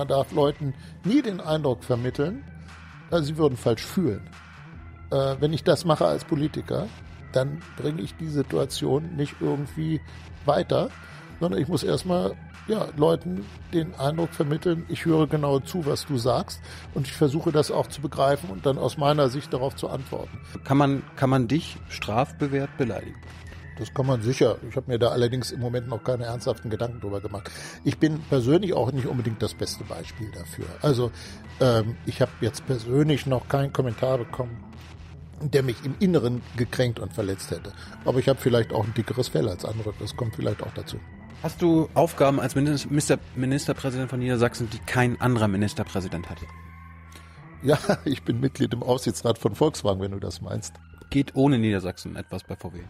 man darf Leuten nie den Eindruck vermitteln, äh, sie würden falsch fühlen. Äh, wenn ich das mache als Politiker, dann bringe ich die Situation nicht irgendwie weiter, sondern ich muss erstmal ja, Leuten den Eindruck vermitteln, ich höre genau zu, was du sagst und ich versuche das auch zu begreifen und dann aus meiner Sicht darauf zu antworten. Kann man, kann man dich strafbewehrt beleidigen? Das kann man sicher. Ich habe mir da allerdings im Moment noch keine ernsthaften Gedanken drüber gemacht. Ich bin persönlich auch nicht unbedingt das beste Beispiel dafür. Also ähm, ich habe jetzt persönlich noch keinen Kommentar bekommen, der mich im Inneren gekränkt und verletzt hätte. Aber ich habe vielleicht auch ein dickeres Fell als andere. Das kommt vielleicht auch dazu. Hast du Aufgaben als Minister, Ministerpräsident von Niedersachsen, die kein anderer Ministerpräsident hatte? Ja, ich bin Mitglied im Aufsichtsrat von Volkswagen, wenn du das meinst. Geht ohne Niedersachsen etwas bei VW?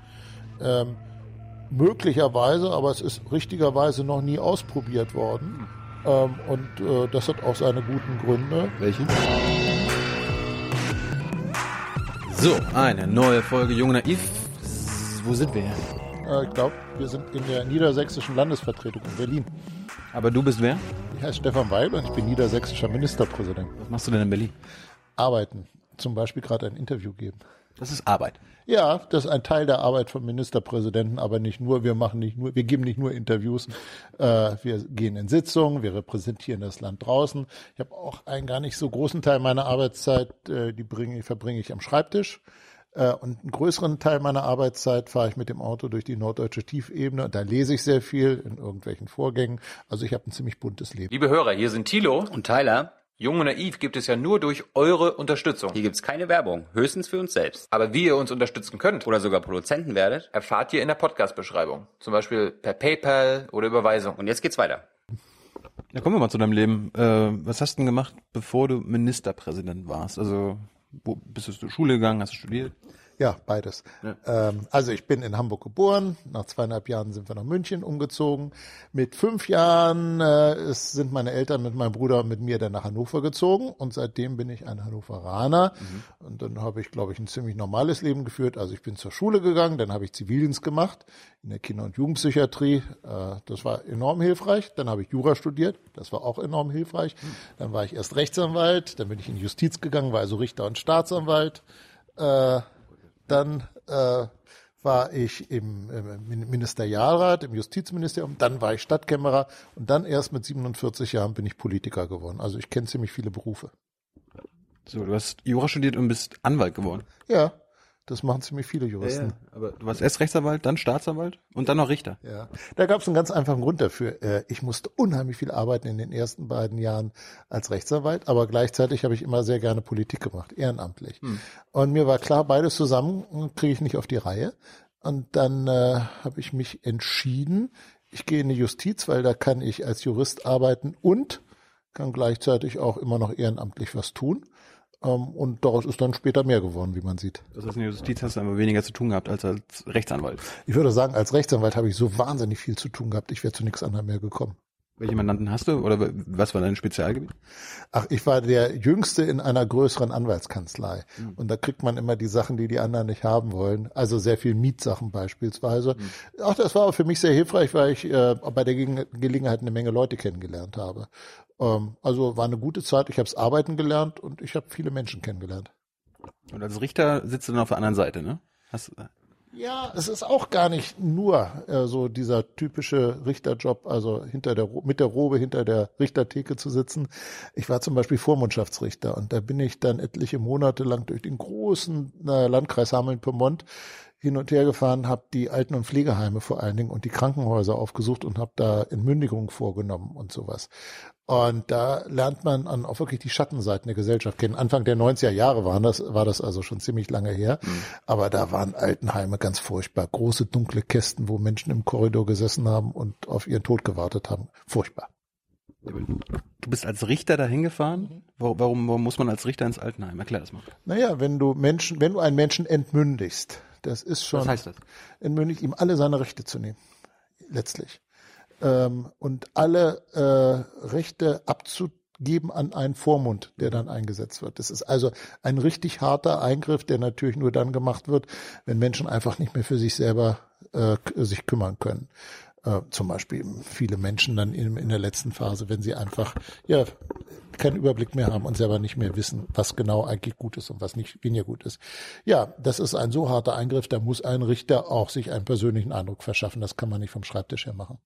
Ähm, möglicherweise, aber es ist richtigerweise noch nie ausprobiert worden. Ähm, und äh, das hat auch seine guten Gründe. Welche? So, eine neue Folge Jung Naiv. Wo sind wir? Äh, ich glaube, wir sind in der niedersächsischen Landesvertretung in Berlin. Aber du bist wer? Ich heiße Stefan Weil und ich bin niedersächsischer Ministerpräsident. Was machst du denn in Berlin? Arbeiten. Zum Beispiel gerade ein Interview geben. Das ist Arbeit. Ja, das ist ein Teil der Arbeit vom Ministerpräsidenten, aber nicht nur. Wir machen nicht nur, wir geben nicht nur Interviews. Äh, wir gehen in Sitzungen, wir repräsentieren das Land draußen. Ich habe auch einen gar nicht so großen Teil meiner Arbeitszeit, äh, die bringe, verbringe ich am Schreibtisch. Äh, und einen größeren Teil meiner Arbeitszeit fahre ich mit dem Auto durch die norddeutsche Tiefebene. Da lese ich sehr viel in irgendwelchen Vorgängen. Also ich habe ein ziemlich buntes Leben. Liebe Hörer, hier sind Thilo und Tyler. Jung und Naiv gibt es ja nur durch eure Unterstützung. Hier gibt's keine Werbung, höchstens für uns selbst. Aber wie ihr uns unterstützen könnt Oder sogar Produzenten werdet. erfahrt ihr in der Podcast-Beschreibung. Zum Beispiel per PayPal oder Überweisung. Und jetzt geht's weiter. Ja, kommen wir mal zu deinem Leben. Äh, was hast du denn gemacht, bevor du Ministerpräsident warst? Also, wo bist du zur Schule gegangen, hast du studiert? Ja, beides. Ähm, also ich bin in Hamburg geboren. Nach zweieinhalb Jahren sind wir nach München umgezogen. Mit fünf Jahren äh, sind meine Eltern mit meinem Bruder und mit mir dann nach Hannover gezogen. Und seitdem bin ich ein Hannoveraner. Und dann habe ich, glaube ich, ein ziemlich normales Leben geführt. Also ich bin zur Schule gegangen, dann habe ich Zivildienst gemacht in der Kinder- und Jugendpsychiatrie. Äh, das war enorm hilfreich. Dann habe ich Jura studiert. Das war auch enorm hilfreich. Dann war ich erst Rechtsanwalt. Dann bin ich in Justiz gegangen, war also Richter und Staatsanwalt. Äh, dann äh, war ich im, im Ministerialrat, im Justizministerium, dann war ich Stadtkämmerer und dann erst mit 47 Jahren bin ich Politiker geworden. Also ich kenne ziemlich viele Berufe. So, du hast Jura studiert und bist Anwalt geworden. Ja, das machen ziemlich viele Juristen. Aber du warst erst Rechtsanwalt, dann Staatsanwalt und dann noch Richter. Ja, da gab es einen ganz einfachen Grund dafür. Äh, Ich musste unheimlich viel arbeiten in den ersten beiden Jahren als Rechtsanwalt, aber gleichzeitig habe ich immer sehr gerne Politik gemacht, ehrenamtlich. Und mir war klar, beides zusammen kriege ich nicht auf die Reihe. Und dann äh, habe ich mich entschieden, ich gehe in die Justiz, weil da kann ich als Jurist arbeiten und kann gleichzeitig auch immer noch ehrenamtlich was tun. Ähm, und daraus ist dann später mehr geworden, wie man sieht. Das heißt, in der Justiz hast du aber weniger zu tun gehabt als als Rechtsanwalt. Ich würde sagen, als Rechtsanwalt habe ich so wahnsinnig viel zu tun gehabt, ich wäre zu nichts anderem mehr gekommen. Welche Mandanten hast du oder was war dein Spezialgebiet? Ach, ich war der Jüngste in einer größeren Anwaltskanzlei. Und da kriegt man immer die Sachen, die die anderen nicht haben wollen. Also sehr viel Mietsachen beispielsweise. Ach, das war für mich sehr hilfreich, weil ich äh, bei der Gegen Gelegenheit eine Menge Leute kennengelernt habe. Ähm, also war eine gute Zeit. Ich habe es arbeiten gelernt und ich habe viele Menschen kennengelernt. Und als Richter sitzt du dann auf der anderen Seite, ne? Hast, Ja, es ist auch gar nicht nur äh, so dieser typische Richterjob, also hinter der mit der Robe hinter der Richtertheke zu sitzen. Ich war zum Beispiel Vormundschaftsrichter und da bin ich dann etliche Monate lang durch den großen äh, Landkreis Hameln-Pyrmont hin und her gefahren, habe die Alten- und Pflegeheime vor allen Dingen und die Krankenhäuser aufgesucht und habe da Entmündigungen vorgenommen und sowas. Und da lernt man an auch wirklich die Schattenseiten der Gesellschaft kennen. Anfang der 90er Jahre waren das, war das also schon ziemlich lange her. Aber da waren Altenheime ganz furchtbar. Große dunkle Kästen, wo Menschen im Korridor gesessen haben und auf ihren Tod gewartet haben. Furchtbar. du bist als Richter dahin gefahren? Warum, warum, warum muss man als Richter ins Altenheim? Erklär das mal. Naja, wenn du Menschen, wenn du einen Menschen entmündigst, das ist schon Was heißt das? entmündigt, ihm alle seine Rechte zu nehmen. Letztlich. Ähm, und alle äh, Rechte abzugeben an einen Vormund, der dann eingesetzt wird. Das ist also ein richtig harter Eingriff, der natürlich nur dann gemacht wird, wenn Menschen einfach nicht mehr für sich selber äh, sich kümmern können. Äh, zum Beispiel viele Menschen dann in, in der letzten Phase, wenn sie einfach ja keinen Überblick mehr haben und selber nicht mehr wissen, was genau eigentlich gut ist und was nicht weniger gut ist. Ja, das ist ein so harter Eingriff, da muss ein Richter auch sich einen persönlichen Eindruck verschaffen. Das kann man nicht vom Schreibtisch her machen.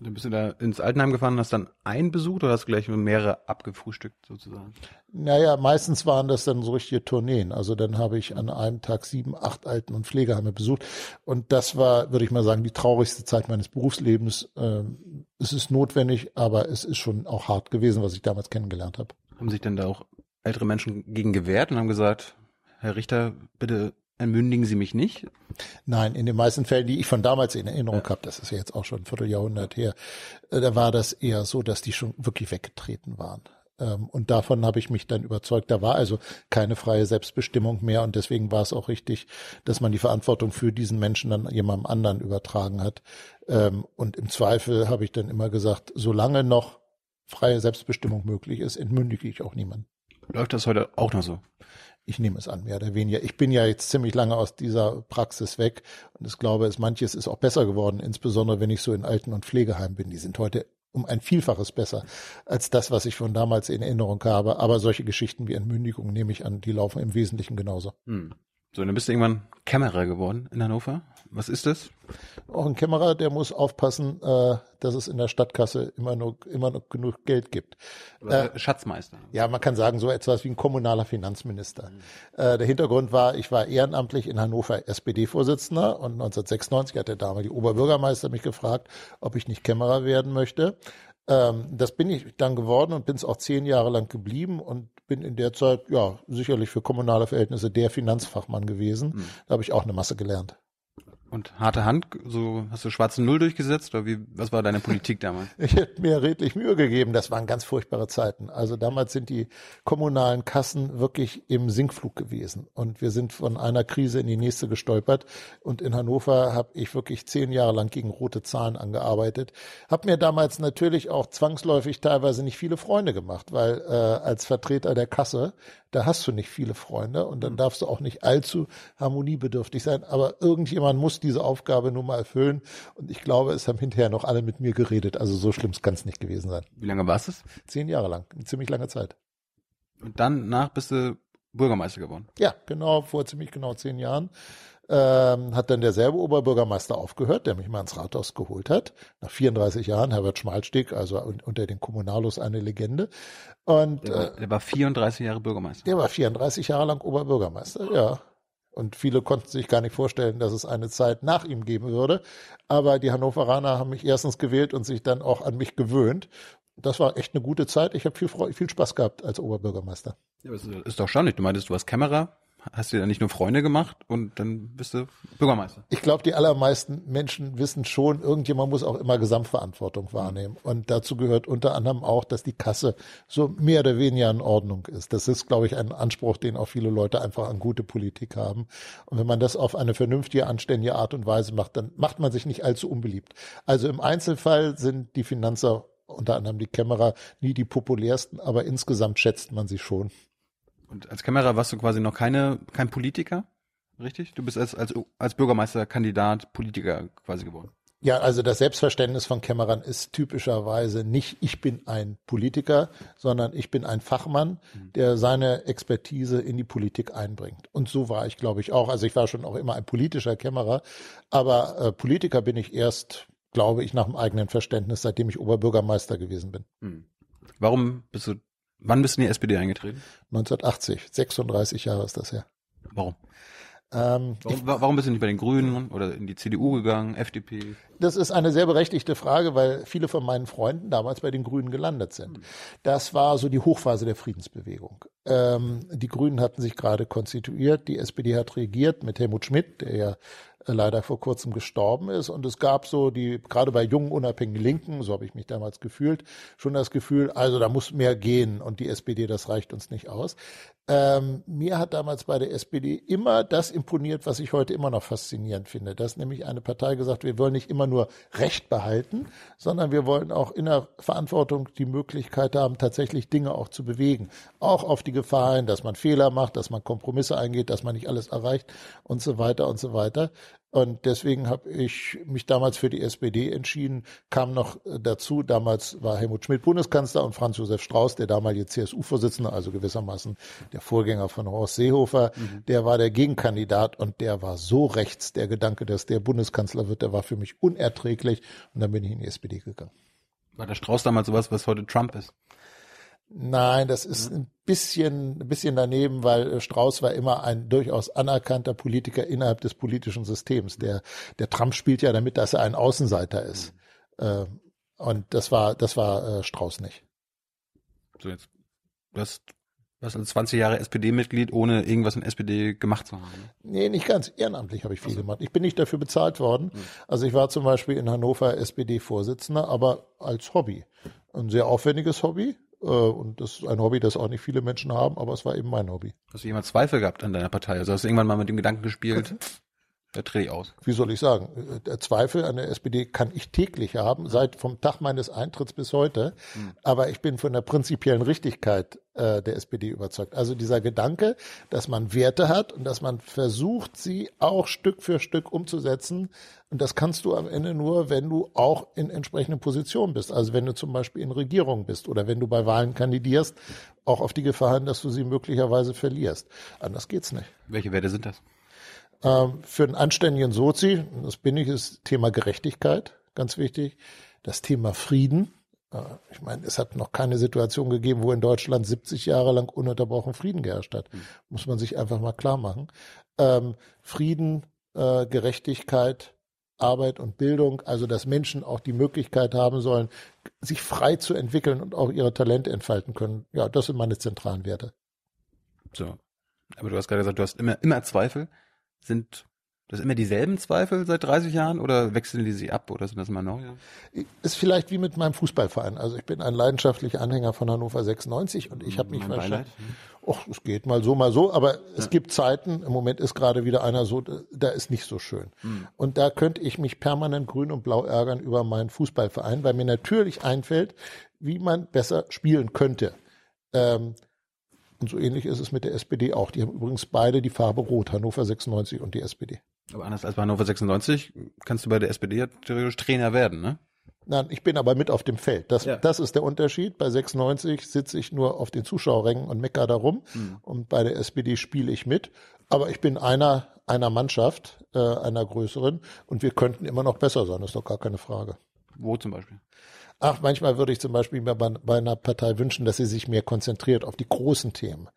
Dann bist du da ins Altenheim gefahren, hast dann einen besucht oder hast du gleich mehrere abgefrühstückt sozusagen? Naja, meistens waren das dann so richtige Tourneen. Also dann habe ich an einem Tag sieben, acht Alten- und Pflegeheime besucht. Und das war, würde ich mal sagen, die traurigste Zeit meines Berufslebens. Ähm, es ist notwendig, aber es ist schon auch hart gewesen, was ich damals kennengelernt habe. Haben sich denn da auch ältere Menschen gegen gewehrt und haben gesagt, Herr Richter, bitte entmündigen Sie mich nicht? Nein, in den meisten Fällen, die ich von damals in Erinnerung ja. habe, das ist ja jetzt auch schon ein Vierteljahrhundert her, äh, da war das eher so, dass die schon wirklich weggetreten waren. Ähm, und davon habe ich mich dann überzeugt. Da war also keine freie Selbstbestimmung mehr und deswegen war es auch richtig, dass man die Verantwortung für diesen Menschen dann jemandem anderen übertragen hat. Ähm, und im Zweifel habe ich dann immer gesagt, solange noch freie Selbstbestimmung möglich ist, entmündige ich auch niemanden. Läuft das heute auch noch so? Ich nehme es an, mehr oder weniger. Ich bin ja jetzt ziemlich lange aus dieser Praxis weg und ich glaube, es manches ist auch besser geworden, insbesondere wenn ich so in Alten- und Pflegeheimen bin. Die sind heute um ein Vielfaches besser als das, was ich von damals in Erinnerung habe. Aber solche Geschichten wie Entmündigung nehme ich an, die laufen im Wesentlichen genauso. Hm. So, dann bist du irgendwann Kämmerer geworden in Hannover. Was ist das? Auch ein Kämmerer, der muss aufpassen, äh, dass es in der Stadtkasse immer noch, immer noch genug Geld gibt. Äh, Schatzmeister. Ja, man kann sagen, so etwas wie ein kommunaler Finanzminister. Mhm. Äh, der Hintergrund war, ich war ehrenamtlich in Hannover SPD-Vorsitzender und 1996 hat der damalige Oberbürgermeister mich gefragt, ob ich nicht Kämmerer werden möchte. Ähm, das bin ich dann geworden und bin es auch zehn Jahre lang geblieben und bin in der Zeit, ja, sicherlich für kommunale Verhältnisse der Finanzfachmann gewesen. Mhm. Da habe ich auch eine Masse gelernt. Und harte Hand, so hast du schwarzen Null durchgesetzt oder wie, was war deine Politik damals? Ich hätte mir redlich Mühe gegeben. Das waren ganz furchtbare Zeiten. Also damals sind die kommunalen Kassen wirklich im Sinkflug gewesen. Und wir sind von einer Krise in die nächste gestolpert. Und in Hannover habe ich wirklich zehn Jahre lang gegen rote Zahlen angearbeitet. Hab mir damals natürlich auch zwangsläufig teilweise nicht viele Freunde gemacht, weil äh, als Vertreter der Kasse da hast du nicht viele Freunde und dann mhm. darfst du auch nicht allzu harmoniebedürftig sein. Aber irgendjemand muss diese Aufgabe nun mal erfüllen. Und ich glaube, es haben hinterher noch alle mit mir geredet. Also so schlimm kann es nicht gewesen sein. Wie lange warst es? Zehn Jahre lang. Eine ziemlich lange Zeit. Und dann nach bist du Bürgermeister geworden? Ja, genau, vor ziemlich genau zehn Jahren ähm, hat dann derselbe Oberbürgermeister aufgehört, der mich mal ins Rathaus geholt hat. Nach 34 Jahren, Herbert Schmalstieg, also unter den Kommunalos eine Legende. Und, der, war, der war 34 Jahre Bürgermeister. Der war 34 Jahre lang Oberbürgermeister, ja. Und viele konnten sich gar nicht vorstellen, dass es eine Zeit nach ihm geben würde. Aber die Hannoveraner haben mich erstens gewählt und sich dann auch an mich gewöhnt. Das war echt eine gute Zeit. Ich habe viel, viel Spaß gehabt als Oberbürgermeister. Ja, aber es ist doch schon nicht. Du meintest, du warst Kämmerer hast du dir nicht nur Freunde gemacht und dann bist du Bürgermeister. Ich glaube, die allermeisten Menschen wissen schon, irgendjemand muss auch immer Gesamtverantwortung wahrnehmen. Und dazu gehört unter anderem auch, dass die Kasse so mehr oder weniger in Ordnung ist. Das ist, glaube ich, ein Anspruch, den auch viele Leute einfach an gute Politik haben. Und wenn man das auf eine vernünftige, anständige Art und Weise macht, dann macht man sich nicht allzu unbeliebt. Also im Einzelfall sind die Finanzer unter anderem die Kämmerer nie die populärsten, aber insgesamt schätzt man sie schon. Und als Kämmerer warst du quasi noch keine, kein Politiker, richtig? Du bist als, als, als Bürgermeisterkandidat Politiker quasi geworden. Ja, also das Selbstverständnis von Kämmerern ist typischerweise nicht, ich bin ein Politiker, sondern ich bin ein Fachmann, mhm. der seine Expertise in die Politik einbringt. Und so war ich, glaube ich, auch. Also ich war schon auch immer ein politischer Kämmerer, aber äh, Politiker bin ich erst, glaube ich, nach dem eigenen Verständnis, seitdem ich Oberbürgermeister gewesen bin. Mhm. Warum bist du Wann bist du in die SPD eingetreten? 1980, 36 Jahre ist das her. Warum? Ähm, warum, warum bist du nicht bei den Grünen oder in die CDU gegangen, FDP? Das ist eine sehr berechtigte Frage, weil viele von meinen Freunden damals bei den Grünen gelandet sind. Das war so die Hochphase der Friedensbewegung. Ähm, die Grünen hatten sich gerade konstituiert, die SPD hat regiert mit Helmut Schmidt, der ja leider vor kurzem gestorben ist. Und es gab so die, gerade bei jungen unabhängigen Linken, so habe ich mich damals gefühlt, schon das Gefühl, also da muss mehr gehen und die SPD, das reicht uns nicht aus. Ähm, mir hat damals bei der SPD immer das imponiert, was ich heute immer noch faszinierend finde, dass nämlich eine Partei gesagt, wir wollen nicht immer nur Recht behalten, sondern wir wollen auch in der Verantwortung die Möglichkeit haben, tatsächlich Dinge auch zu bewegen. Auch auf die Gefahr hin, dass man Fehler macht, dass man Kompromisse eingeht, dass man nicht alles erreicht und so weiter und so weiter. Und deswegen habe ich mich damals für die SPD entschieden, kam noch dazu, damals war Helmut Schmidt Bundeskanzler und Franz Josef Strauß, der damalige CSU-Vorsitzende, also gewissermaßen der Vorgänger von Horst Seehofer, mhm. der war der Gegenkandidat und der war so rechts, der Gedanke, dass der Bundeskanzler wird, der war für mich unerträglich und dann bin ich in die SPD gegangen. War der Strauß damals sowas, was heute Trump ist? Nein, das ist ein bisschen, ein bisschen daneben, weil äh, Strauß war immer ein durchaus anerkannter Politiker innerhalb des politischen Systems. Der, der Trump spielt ja damit, dass er ein Außenseiter ist. Mhm. Und das war, das war äh, Strauß nicht. So jetzt, du hast, du hast als 20 Jahre SPD-Mitglied, ohne irgendwas in SPD gemacht zu haben. Nee, nicht ganz. Ehrenamtlich habe ich viel also. gemacht. Ich bin nicht dafür bezahlt worden. Mhm. Also ich war zum Beispiel in Hannover SPD-Vorsitzender, aber als Hobby. Ein sehr aufwendiges Hobby und das ist ein Hobby, das auch nicht viele Menschen haben, aber es war eben mein Hobby. Hast du jemals Zweifel gehabt an deiner Partei? Also hast du irgendwann mal mit dem Gedanken gespielt, da drehe ich aus. Wie soll ich sagen? Der Zweifel an der SPD kann ich täglich haben, seit vom Tag meines Eintritts bis heute. Hm. Aber ich bin von der prinzipiellen Richtigkeit äh, der SPD überzeugt. Also dieser Gedanke, dass man Werte hat und dass man versucht, sie auch Stück für Stück umzusetzen. Und das kannst du am Ende nur, wenn du auch in entsprechenden Positionen bist. Also wenn du zum Beispiel in Regierung bist oder wenn du bei Wahlen kandidierst, auch auf die Gefahr hin, dass du sie möglicherweise verlierst. Anders geht's nicht. Welche Werte sind das? Ähm, für einen anständigen Sozi, das bin ich, ist Thema Gerechtigkeit ganz wichtig. Das Thema Frieden. Äh, ich meine, es hat noch keine Situation gegeben, wo in Deutschland 70 Jahre lang ununterbrochen Frieden geherrscht hat. Mhm. Muss man sich einfach mal klar machen. Ähm, Frieden, äh, Gerechtigkeit, Arbeit und Bildung, also dass Menschen auch die Möglichkeit haben sollen, sich frei zu entwickeln und auch ihre Talente entfalten können. Ja, das sind meine zentralen Werte. So. Aber du hast gerade gesagt, du hast immer, immer Zweifel sind das immer dieselben Zweifel seit 30 Jahren oder wechseln die sie ab oder sind das immer neue? Ist vielleicht wie mit meinem Fußballverein. Also ich bin ein leidenschaftlicher Anhänger von Hannover 96 und ich habe mich wahrscheinlich, ach, es geht mal so, mal so, aber ja. es gibt Zeiten, im Moment ist gerade wieder einer so, da ist nicht so schön. Mhm. Und da könnte ich mich permanent grün und blau ärgern über meinen Fußballverein, weil mir natürlich einfällt, wie man besser spielen könnte. Ähm, und so ähnlich ist es mit der SPD auch. Die haben übrigens beide die Farbe Rot, Hannover 96 und die SPD. Aber anders als bei Hannover 96 kannst du bei der SPD ja theoretisch Trainer werden, ne? Nein, ich bin aber mit auf dem Feld. Das, ja. das ist der Unterschied. Bei 96 sitze ich nur auf den Zuschauerrängen und mecker darum. Mhm. Und bei der SPD spiele ich mit. Aber ich bin einer, einer Mannschaft, äh, einer größeren. Und wir könnten immer noch besser sein. Das ist doch gar keine Frage. Wo zum Beispiel? Ach, manchmal würde ich zum Beispiel bei, bei einer Partei wünschen, dass sie sich mehr konzentriert auf die großen Themen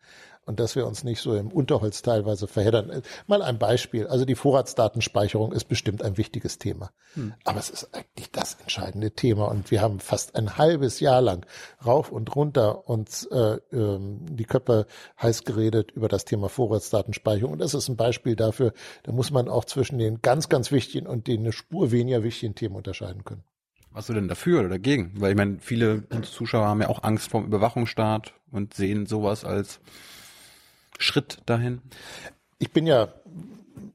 und dass wir uns nicht so im Unterholz teilweise verheddern. Mal ein Beispiel. Also die Vorratsdatenspeicherung ist bestimmt ein wichtiges Thema. Hm. Aber es ist eigentlich das entscheidende Thema. Und wir haben fast ein halbes Jahr lang rauf und runter uns äh, ähm, die Köpfe heiß geredet über das Thema Vorratsdatenspeicherung. Und das ist ein Beispiel dafür, da muss man auch zwischen den ganz, ganz wichtigen und den eine Spur weniger wichtigen Themen unterscheiden können. Warst du denn dafür oder dagegen? Weil ich meine, viele Zuschauer haben ja auch Angst vor dem Überwachungsstaat und sehen sowas als Schritt dahin. Ich bin ja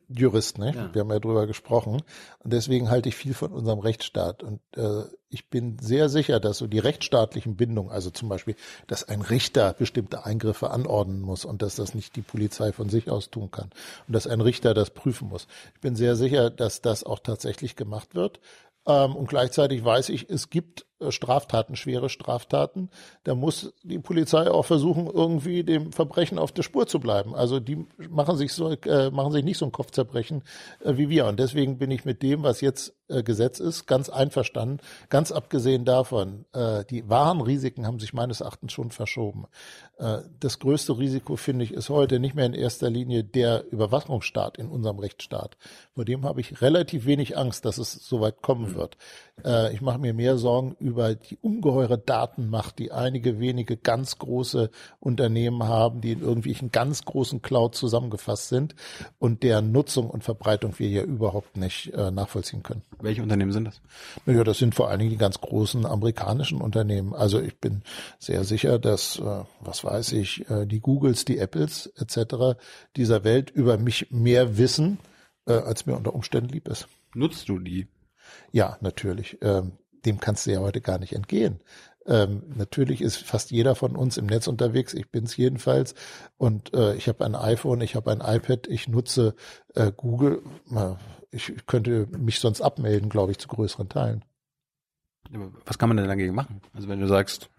Jurist, ne? Ja. Wir haben ja drüber gesprochen. Und deswegen halte ich viel von unserem Rechtsstaat. Und äh, ich bin sehr sicher, dass so die rechtsstaatlichen Bindungen, also zum Beispiel, dass ein Richter bestimmte Eingriffe anordnen muss und dass das nicht die Polizei von sich aus tun kann. Und dass ein Richter das prüfen muss. Ich bin sehr sicher, dass das auch tatsächlich gemacht wird. Ähm, und gleichzeitig weiß ich, es gibt Straftaten, schwere Straftaten. Da muss die Polizei auch versuchen, irgendwie dem Verbrechen auf der Spur zu bleiben. Also die machen sich so, äh, machen sich nicht so ein Kopfzerbrechen äh, wie wir. Und deswegen bin ich mit dem, was jetzt äh, Gesetz ist, ganz einverstanden. Ganz abgesehen davon, äh, die wahren Risiken haben sich meines Erachtens schon verschoben. Äh, das größte Risiko, finde ich, ist heute nicht mehr in erster Linie der Überwachungsstaat in unserem Rechtsstaat. Vor dem habe ich relativ wenig Angst, dass es so weit kommen wird. Äh, ich mache mir mehr Sorgen über die ungeheure Datenmacht, die einige wenige ganz große Unternehmen haben, die in irgendwelchen ganz großen Cloud zusammengefasst sind und deren Nutzung und Verbreitung wir hier überhaupt nicht äh, nachvollziehen können. Welche Unternehmen sind das? Naja, das sind vor allen Dingen die ganz großen amerikanischen Unternehmen. Also ich bin sehr sicher, dass, äh, was weiß ich, die Googles, die Apples etc. dieser Welt über mich mehr wissen, als mir unter Umständen lieb ist. Nutzt du die? Ja, natürlich. Ähm, dem kannst du ja heute gar nicht entgehen. Ähm, natürlich ist fast jeder von uns im Netz unterwegs. Ich bin es jedenfalls. Und äh, ich habe ein iPhone, ich habe ein iPad, ich nutze äh, Google. Ich könnte mich sonst abmelden, glaube ich, zu größeren Teilen. Was kann man denn dagegen machen? Also wenn du sagst,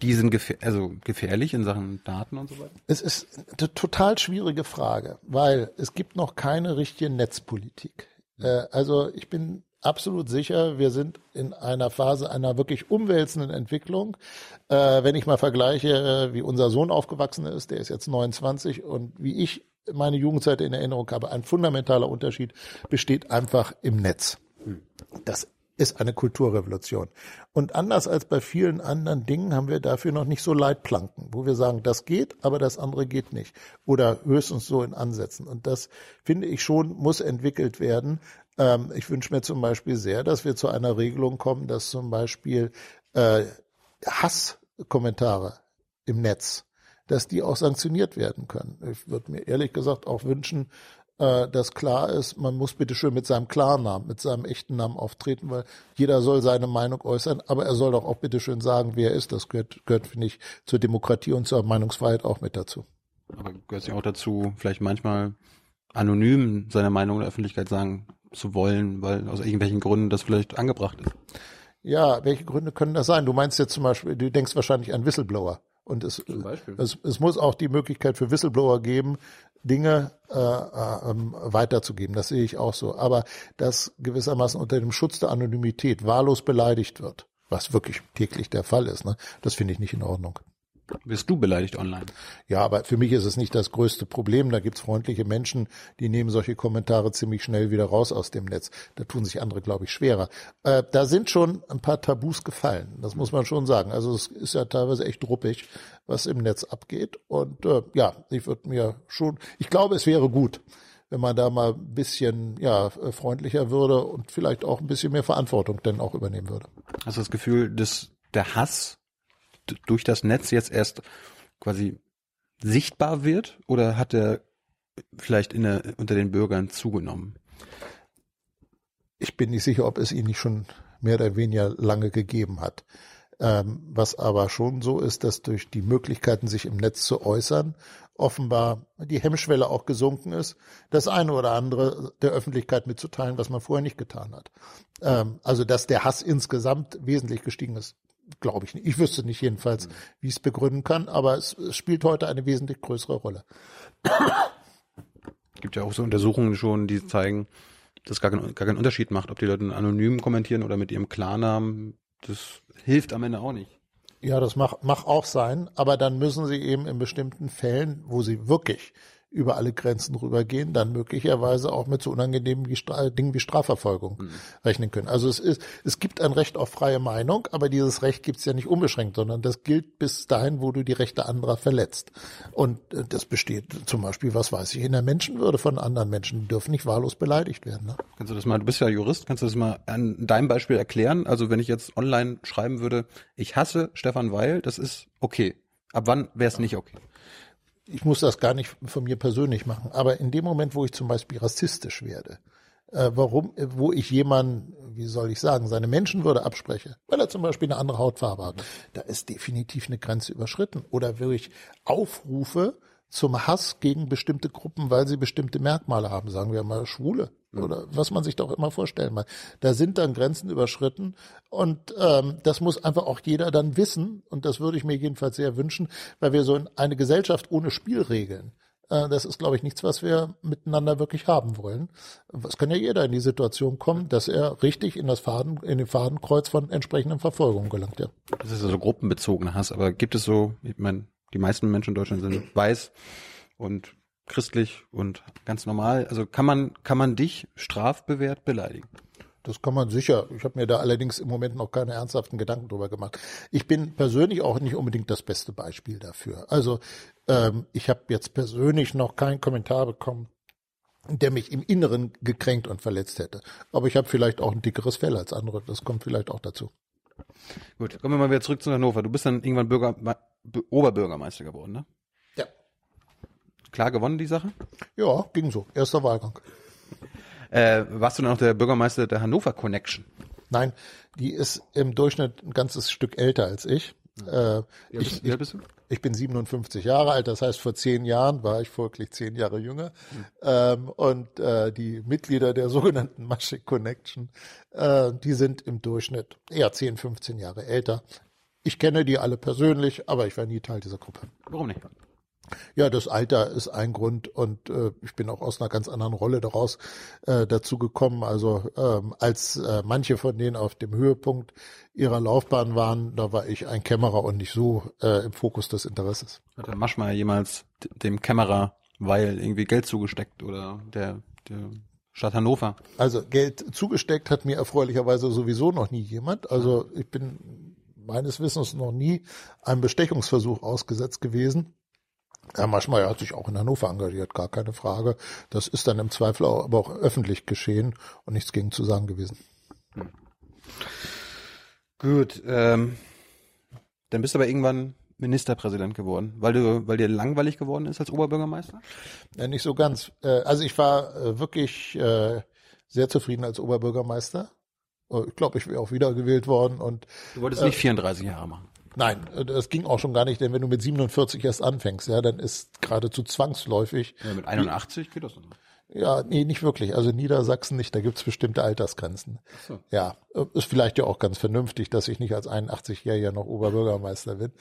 die sind gefähr also gefährlich in Sachen Daten und so weiter? Es ist eine total schwierige Frage, weil es gibt noch keine richtige Netzpolitik. Äh, also ich bin absolut sicher, wir sind in einer Phase einer wirklich umwälzenden Entwicklung. Äh, wenn ich mal vergleiche, äh, wie unser Sohn aufgewachsen ist, der ist jetzt 29 und wie ich meine Jugendzeit in Erinnerung habe, ein fundamentaler Unterschied besteht einfach im Netz. Das ist eine Kulturrevolution. Und anders als bei vielen anderen Dingen haben wir dafür noch nicht so Leitplanken, wo wir sagen, das geht, aber das andere geht nicht. Oder höchstens so in Ansätzen. Und das finde ich schon, muss entwickelt werden. Ähm, ich wünsche mir zum Beispiel sehr, dass wir zu einer Regelung kommen, dass zum Beispiel äh, Hasskommentare im Netz, dass die auch sanktioniert werden können. Ich würde mir ehrlich gesagt auch wünschen, äh, dass klar ist, man muss bitte schön mit seinem Klarnamen, mit seinem echten Namen auftreten, weil jeder soll seine Meinung äußern, aber er soll doch auch bitte schön sagen, wer er ist. Das gehört, gehört finde ich, zur Demokratie und zur Meinungsfreiheit auch mit dazu. Aber gehört sich auch dazu, vielleicht manchmal anonym seine Meinung in der Öffentlichkeit sagen zu wollen, weil aus irgendwelchen Gründen das vielleicht angebracht ist? Ja, welche Gründe können das sein? Du meinst jetzt zum Beispiel, du denkst wahrscheinlich an Whistleblower. Und es, es, es muss auch die Möglichkeit für Whistleblower geben, Dinge äh, äh, ähm, weiterzugeben. Das sehe ich auch so. Aber dass gewissermaßen unter dem Schutz der Anonymität wahllos beleidigt wird, was wirklich täglich der Fall ist, ne, das finde ich nicht in Ordnung. Wirst du beleidigt online? Ja, aber für mich ist es nicht das größte Problem. Da gibt's freundliche Menschen, die nehmen solche Kommentare ziemlich schnell wieder raus aus dem Netz. Da tun sich andere, glaube ich, schwerer. Äh, da sind schon ein paar Tabus gefallen. Das muss man schon sagen. Also es ist ja teilweise echt ruppig, was im Netz abgeht. Und äh, ja, ich würde mir schon, ich glaube, es wäre gut, wenn man da mal ein bisschen ja, freundlicher würde und vielleicht auch ein bisschen mehr Verantwortung denn auch übernehmen würde. Hast du das Gefühl, dass der Hass durch das Netz jetzt erst quasi sichtbar wird oder hat er vielleicht der, unter den Bürgern zugenommen? Ich bin nicht sicher, ob es ihn nicht schon mehr oder weniger lange gegeben hat. Ähm, was aber schon so ist, dass durch die Möglichkeiten, sich im Netz zu äußern, offenbar die Hemmschwelle auch gesunken ist, das eine oder andere der Öffentlichkeit mitzuteilen, was man vorher nicht getan hat. Ähm, also dass der Hass insgesamt wesentlich gestiegen ist, glaube ich nicht. Ich wüsste nicht jedenfalls, mhm. wie ich es begründen kann, aber es, es, spielt heute eine wesentlich größere Rolle. Es gibt ja auch so Untersuchungen schon, die zeigen, dass es gar, kein, gar keinen Unterschied macht, ob die Leute anonym kommentieren oder mit ihrem Klarnamen. Das hilft am Ende auch nicht. Ja, das mag, mag auch sein, aber dann müssen sie eben in bestimmten Fällen, wo sie wirklich über alle Grenzen rübergehen, dann möglicherweise auch mit so unangenehmen Dingen wie Strafverfolgung mhm. rechnen können. Also es ist, es gibt ein Recht auf freie Meinung, aber dieses Recht gibt es ja nicht unbeschränkt, sondern das gilt bis dahin, wo du die Rechte anderer verletzt. Und äh, das besteht zum Beispiel, was weiß ich, in der Menschenwürde von anderen Menschen, die dürfen nicht wahllos beleidigt werden. Ne? Kannst du das mal, du bist ja Jurist, kannst du das mal an deinem Beispiel erklären? Also wenn ich jetzt online schreiben würde, ich hasse Stefan Weil, das ist okay. Ab wann wäre es nicht okay? Ich muss das gar nicht von mir persönlich machen, aber in dem Moment, wo ich zum Beispiel rassistisch werde, äh, warum, wo ich jemanden, wie soll ich sagen, seine Menschenwürde abspreche, weil er zum Beispiel eine andere Hautfarbe hat, da ist definitiv eine Grenze überschritten. Oder wo ich aufrufe zum Hass gegen bestimmte Gruppen, weil sie bestimmte Merkmale haben, sagen wir mal Schwule oder was man sich doch immer vorstellen mag. Da sind dann Grenzen überschritten und ähm, das muss einfach auch jeder dann wissen und das würde ich mir jedenfalls sehr wünschen, weil wir so in eine Gesellschaft ohne Spielregeln, äh, das ist, glaube ich, nichts, was wir miteinander wirklich haben wollen. Es kann ja jeder in die Situation kommen, dass er richtig in das Faden, in den Fadenkreuz von entsprechenden Verfolgungen gelangt, ja. Das ist also gruppenbezogener Hass, aber gibt es so, ich meine, die meisten Menschen in Deutschland sind weiß und christlich und ganz normal. Also kann man, kann man dich strafbewehrt beleidigen? Das kann man sicher. Ich habe mir da allerdings im Moment noch keine ernsthaften Gedanken drüber gemacht. Ich bin persönlich auch nicht unbedingt das beste Beispiel dafür. Also ähm, ich habe jetzt persönlich noch keinen Kommentar bekommen, der mich im Inneren gekränkt und verletzt hätte. Aber ich habe vielleicht auch ein dickeres Fell als andere. Das kommt vielleicht auch dazu. Gut, kommen wir mal wieder zurück zu Hannover. Du bist dann irgendwann Bürger, Oberbürgermeister geworden, ne? Ja. Klar gewonnen, die Sache? Ja, ging so. Erster Wahlgang. Äh, warst du dann auch der Bürgermeister der Hannover Connection? Nein, die ist im Durchschnitt ein ganzes Stück älter als ich. Äh, ich, Wie alt bist du? ich bin 57 Jahre alt, das heißt, vor zehn Jahren war ich folglich zehn Jahre jünger. Ähm, und äh, die Mitglieder der sogenannten Maschik Connection, äh, die sind im Durchschnitt eher 10, 15 Jahre älter. Ich kenne die alle persönlich, aber ich war nie Teil dieser Gruppe. Warum nicht? Ja, das Alter ist ein Grund und äh, ich bin auch aus einer ganz anderen Rolle daraus äh, dazu gekommen. Also ähm, als äh, manche von denen auf dem Höhepunkt ihrer Laufbahn waren, da war ich ein Kämmerer und nicht so äh, im Fokus des Interesses. Hat der Maschmeyer jemals dem Kämmerer weil irgendwie Geld zugesteckt oder der, der Stadt Hannover? Also Geld zugesteckt hat mir erfreulicherweise sowieso noch nie jemand. Also ich bin meines Wissens noch nie einem Bestechungsversuch ausgesetzt gewesen. Herr Maschmeyer hat sich auch in Hannover engagiert, gar keine Frage. Das ist dann im Zweifel auch, aber auch öffentlich geschehen und nichts gegen zu sagen gewesen. Gut, ähm, dann bist du aber irgendwann Ministerpräsident geworden, weil du, weil dir langweilig geworden ist als Oberbürgermeister? Ja, nicht so ganz. Äh, Also ich war äh, wirklich äh, sehr zufrieden als Oberbürgermeister. Äh, Ich glaube, ich wäre auch wiedergewählt worden und Du wolltest nicht 34 Jahre machen. Nein, das ging auch schon gar nicht, denn wenn du mit 47 erst anfängst, ja, dann ist geradezu zwangsläufig, Ja, mit 81 geht das noch. Ja, nee, nicht wirklich. Also Niedersachsen nicht, da gibt's bestimmte Altersgrenzen. so. Ja, ist vielleicht ja auch ganz vernünftig, dass ich nicht als 81-Jähriger noch Oberbürgermeister bin.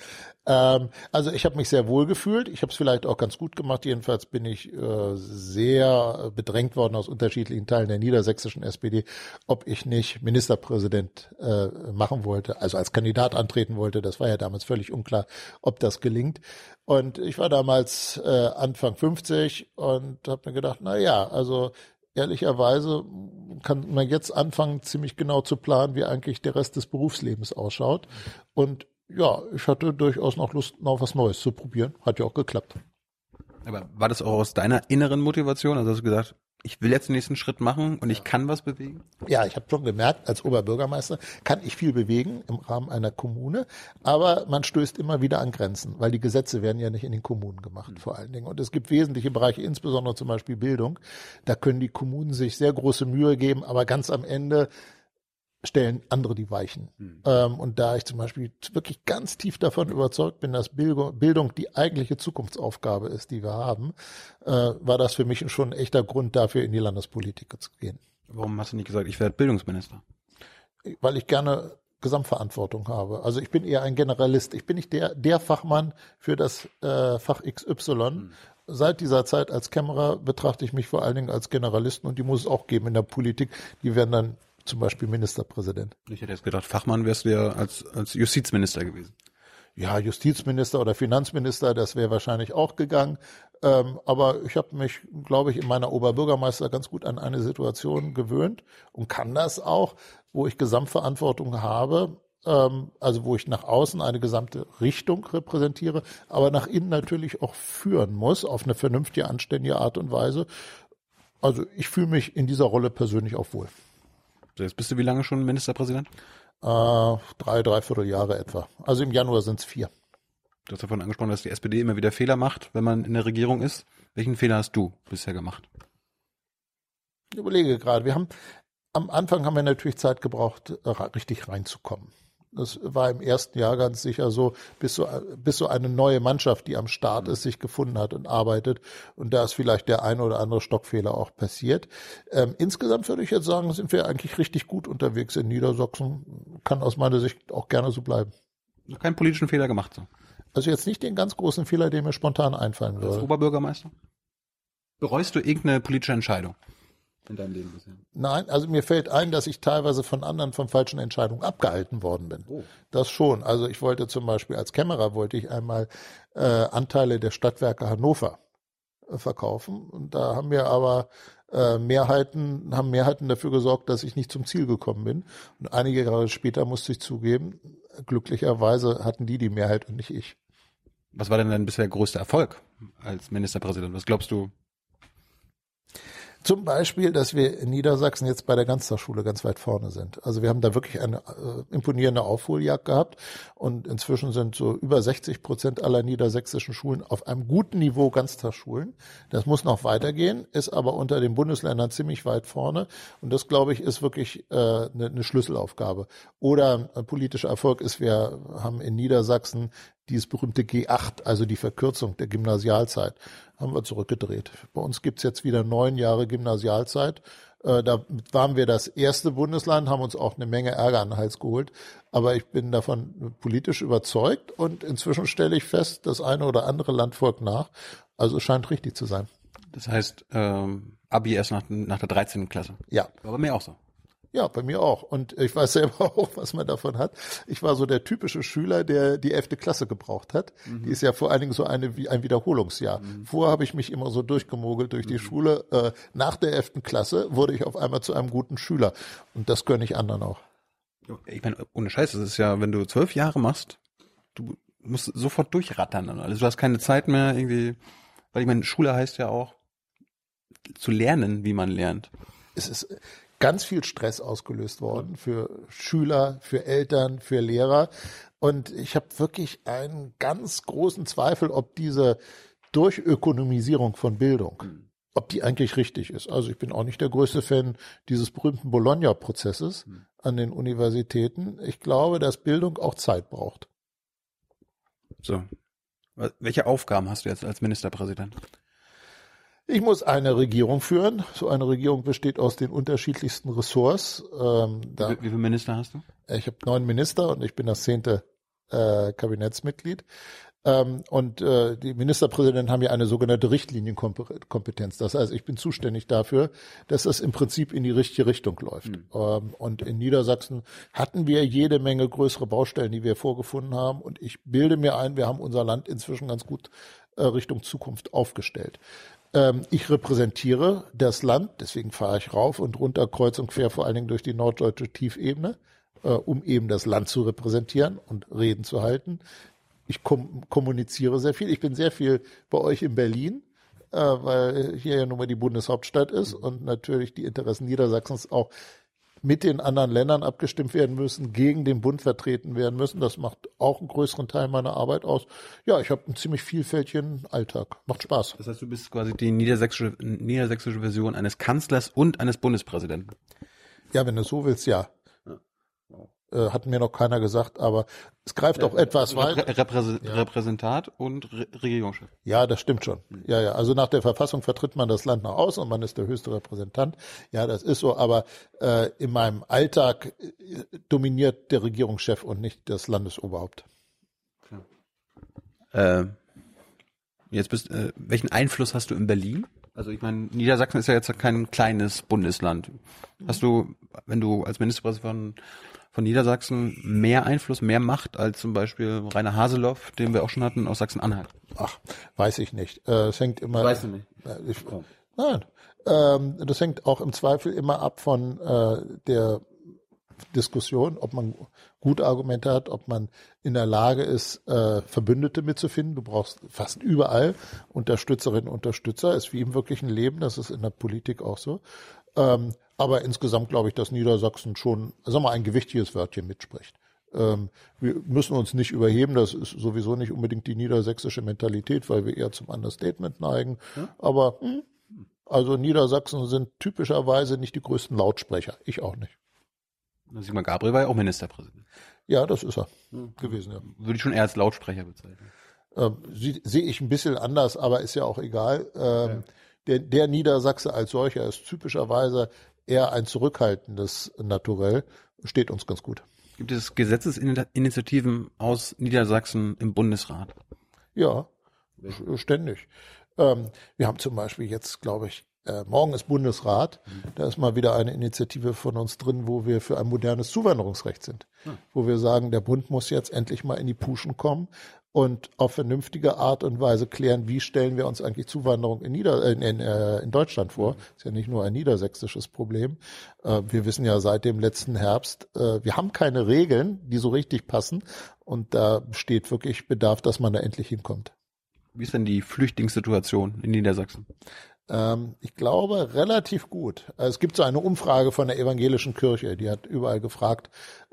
Ähm, also ich habe mich sehr wohl gefühlt. Ich habe es vielleicht auch ganz gut gemacht. Jedenfalls bin ich äh, sehr bedrängt worden aus unterschiedlichen Teilen der niedersächsischen SPD, ob ich nicht Ministerpräsident äh, machen wollte, also als Kandidat antreten wollte. Das war ja damals völlig unklar, ob das gelingt. Und ich war damals äh, Anfang 50 und habe mir gedacht, na ja, also ehrlicherweise kann man jetzt anfangen, ziemlich genau zu planen, wie eigentlich der Rest des Berufslebens ausschaut. Und ja, ich hatte durchaus noch Lust, noch was Neues zu probieren. Hat ja auch geklappt. Aber war das auch aus deiner inneren Motivation? Also hast du gesagt, ich will jetzt den nächsten Schritt machen und ich kann was bewegen? Ja, ich habe schon gemerkt, als Oberbürgermeister kann ich viel bewegen im Rahmen einer Kommune, aber man stößt immer wieder an Grenzen, weil die Gesetze werden ja nicht in den Kommunen gemacht, vor allen Dingen. Und es gibt wesentliche Bereiche, insbesondere zum Beispiel Bildung, da können die Kommunen sich sehr große Mühe geben, aber ganz am Ende stellen andere die Weichen. Ähm, und da ich zum Beispiel wirklich ganz tief davon überzeugt bin, dass Bildung, Bildung die eigentliche Zukunftsaufgabe ist, die wir haben, äh, war das für mich schon ein echter Grund dafür, in die Landespolitik zu gehen. Warum hast du nicht gesagt, ich werde Bildungsminister? weil ich gerne Gesamtverantwortung habe. Also ich bin eher ein Generalist. Ich bin nicht der, der Fachmann für das äh, Fach XY. Seit dieser Zeit als Kämmerer betrachte ich mich vor allen Dingen als Generalisten und die muss es auch geben in der Politik. Die werden dann zum Beispiel Ministerpräsident. Ich hätte jetzt gedacht, Fachmann wärst du ja als, als Justizminister gewesen. Ja, Justizminister oder Finanzminister, das wäre wahrscheinlich auch gegangen. Ähm, aber ich habe mich, glaube ich, in meiner Oberbürgermeister ganz gut an eine Situation gewöhnt und kann das auch, wo ich Gesamtverantwortung habe, ähm, also wo ich nach außen eine gesamte Richtung repräsentiere, aber nach innen natürlich auch führen muss, auf eine vernünftige, anständige Art und Weise. Also ich fühle mich in dieser Rolle persönlich auch wohl. Jetzt bist du wie lange schon Ministerpräsident? Äh, drei, dreiviertel Jahre etwa. Also im Januar sind es vier. Du hast davon angesprochen, dass die SPD immer wieder Fehler macht, wenn man in der Regierung ist. Welchen Fehler hast du bisher gemacht? Ich überlege gerade, wir haben am Anfang haben wir natürlich Zeit gebraucht, äh, richtig reinzukommen. Das war im ersten Jahr ganz sicher so, bis so, bis so eine neue Mannschaft, die am Start ist, sich gefunden hat und arbeitet. Und da ist vielleicht der eine oder andere Stockfehler auch passiert. Ähm, insgesamt würde ich jetzt sagen, sind wir eigentlich richtig gut unterwegs in Niedersachsen. Kann aus meiner Sicht auch gerne so bleiben. Noch keinen politischen Fehler gemacht, so. Also jetzt nicht den ganz großen Fehler, der mir spontan einfallen Als würde. Oberbürgermeister? Bereust du irgendeine politische Entscheidung in deinem Leben bisher? Nein, also mir fällt ein, dass ich teilweise von anderen von falschen Entscheidungen abgehalten worden bin. Oh. Das schon. Also ich wollte zum Beispiel als Kämmerer wollte ich einmal äh, Anteile der Stadtwerke Hannover äh, verkaufen und da haben wir aber äh, Mehrheiten haben Mehrheiten dafür gesorgt, dass ich nicht zum Ziel gekommen bin. Und einige Jahre später musste ich zugeben, glücklicherweise hatten die die Mehrheit und nicht ich. Was war denn dein bisher größter Erfolg als Ministerpräsident? Was glaubst du? Zum Beispiel, dass wir in Niedersachsen jetzt bei der Ganztagsschule ganz weit vorne sind. Also wir haben da wirklich eine äh, imponierende Aufholjagd gehabt und inzwischen sind so über 60 Prozent aller niedersächsischen Schulen auf einem guten Niveau Ganztagsschulen. Das muss noch weitergehen, ist aber unter den Bundesländern ziemlich weit vorne und das, glaube ich, ist wirklich äh, eine, eine Schlüsselaufgabe. Oder ein politischer Erfolg ist, wir haben in Niedersachsen dieses berühmte G8, also die Verkürzung der Gymnasialzeit, haben wir zurückgedreht. Bei uns gibt's jetzt wieder neun Jahre Gymnasialzeit. Äh, da waren wir das erste Bundesland, haben uns auch eine Menge Ärger an den Hals geholt. Aber ich bin davon politisch überzeugt und inzwischen stelle ich fest, das eine oder andere Land folgt nach. Also es scheint richtig zu sein. Das heißt, ähm, Abi erst nach, nach der 13. Klasse. Ja. War bei mir auch so. Ja, bei mir auch. Und ich weiß selber auch, was man davon hat. Ich war so der typische Schüler, der die elfte Klasse gebraucht hat. Mhm. Die ist ja vor allen Dingen so eine wie ein Wiederholungsjahr. Mhm. Vorher habe ich mich immer so durchgemogelt durch die mhm. Schule. Äh, nach der elften Klasse wurde ich auf einmal zu einem guten Schüler. Und das gönne ich anderen auch. Ich meine, ohne Scheiß, es ist ja, wenn du zwölf Jahre machst, du musst sofort durchrattern. Also du hast keine Zeit mehr irgendwie, weil ich meine, Schule heißt ja auch zu lernen, wie man lernt. Es ist ganz viel Stress ausgelöst worden für Schüler, für Eltern, für Lehrer. Und ich habe wirklich einen ganz großen Zweifel, ob diese Durchökonomisierung von Bildung, ob die eigentlich richtig ist. Also ich bin auch nicht der größte Fan dieses berühmten Bologna-Prozesses an den Universitäten. Ich glaube, dass Bildung auch Zeit braucht. So. Welche Aufgaben hast du jetzt als Ministerpräsident? Ich muss eine Regierung führen. So eine Regierung besteht aus den unterschiedlichsten Ressorts. Ähm, da, wie, wie viele Minister hast du? Ich habe neun Minister und ich bin das zehnte äh, Kabinettsmitglied. Ähm, und äh, die Ministerpräsidenten haben ja eine sogenannte Richtlinienkompetenz. Das heißt, ich bin zuständig dafür, dass das im Prinzip in die richtige Richtung läuft. Mhm. Ähm, und in Niedersachsen hatten wir jede Menge größere Baustellen, die wir vorgefunden haben. Und ich bilde mir ein, wir haben unser Land inzwischen ganz gut äh, Richtung Zukunft aufgestellt. Ähm, ich repräsentiere das Land, deswegen fahre ich rauf und runter, kreuz und quer, vor allen Dingen durch die norddeutsche Tiefebene, äh, um eben das Land zu repräsentieren und Reden zu halten. Ich kom kommuniziere sehr viel. Ich bin sehr viel bei euch in Berlin, äh, weil hier ja nun mal die Bundeshauptstadt ist und natürlich die Interessen Niedersachsens auch mit den anderen Ländern abgestimmt werden müssen, gegen den Bund vertreten werden müssen. Das macht auch einen größeren Teil meiner Arbeit aus. Ja, ich habe einen ziemlich vielfältigen Alltag. Macht Spaß. Das heißt, du bist quasi die niedersächsische, niedersächsische Version eines Kanzlers und eines Bundespräsidenten. Ja, wenn du so willst, ja. Äh, hat mir noch keiner gesagt, aber es greift auch etwas weiter. Repräs ja. Repräsentat und Re Regierungschef. Ja, das stimmt schon. Ja, ja. Also nach der Verfassung vertritt man das Land nach außen und man ist der höchste Repräsentant. Ja, das ist so. Aber äh, in meinem Alltag äh, dominiert der Regierungschef und nicht das Landesoberhaupt. Äh, jetzt bist, äh, welchen Einfluss hast du in Berlin? Also ich meine, Niedersachsen ist ja jetzt kein kleines Bundesland. Hast du, wenn du als Ministerpräsident von Niedersachsen mehr Einfluss, mehr Macht als zum Beispiel Rainer Haseloff, den wir auch schon hatten aus Sachsen-Anhalt? Ach, weiß ich nicht. Äh, es hängt immer. Weißt du nicht? Äh, ich, nein. Ähm, das hängt auch im Zweifel immer ab von äh, der Diskussion, ob man gute Argumente hat, ob man in der Lage ist, äh, Verbündete mitzufinden. Du brauchst fast überall Unterstützerinnen und Unterstützer. Ist wie im wirklichen Leben, das ist in der Politik auch so. Ähm, aber insgesamt glaube ich, dass Niedersachsen schon, sagen wir mal, ein gewichtiges Wörtchen mitspricht. Ähm, wir müssen uns nicht überheben, das ist sowieso nicht unbedingt die niedersächsische Mentalität, weil wir eher zum Understatement neigen. Ja. Aber hm, also Niedersachsen sind typischerweise nicht die größten Lautsprecher. Ich auch nicht. Sigmar Gabriel war ja auch Ministerpräsident. Ja, das ist er hm. gewesen. Ja. Würde ich schon eher als Lautsprecher bezeichnen. Ähm, Sehe ich ein bisschen anders, aber ist ja auch egal. Ähm, ja. der, der Niedersachse als solcher ist typischerweise eher ein zurückhaltendes Naturell, steht uns ganz gut. Gibt es Gesetzesinitiativen aus Niedersachsen im Bundesrat? Ja, ständig. Ähm, wir haben zum Beispiel jetzt, glaube ich, äh, morgen ist Bundesrat. Da ist mal wieder eine Initiative von uns drin, wo wir für ein modernes Zuwanderungsrecht sind. Hm. Wo wir sagen, der Bund muss jetzt endlich mal in die Puschen kommen und auf vernünftige Art und Weise klären, wie stellen wir uns eigentlich Zuwanderung in, Nieder in, in, äh, in Deutschland vor. Mhm. Ist ja nicht nur ein niedersächsisches Problem. Äh, wir wissen ja seit dem letzten Herbst, äh, wir haben keine Regeln, die so richtig passen. Und da besteht wirklich Bedarf, dass man da endlich hinkommt. Wie ist denn die Flüchtlingssituation in Niedersachsen? Ähm, ich glaube relativ gut. Also es gibt so eine Umfrage von der evangelischen Kirche, die hat überall gefragt,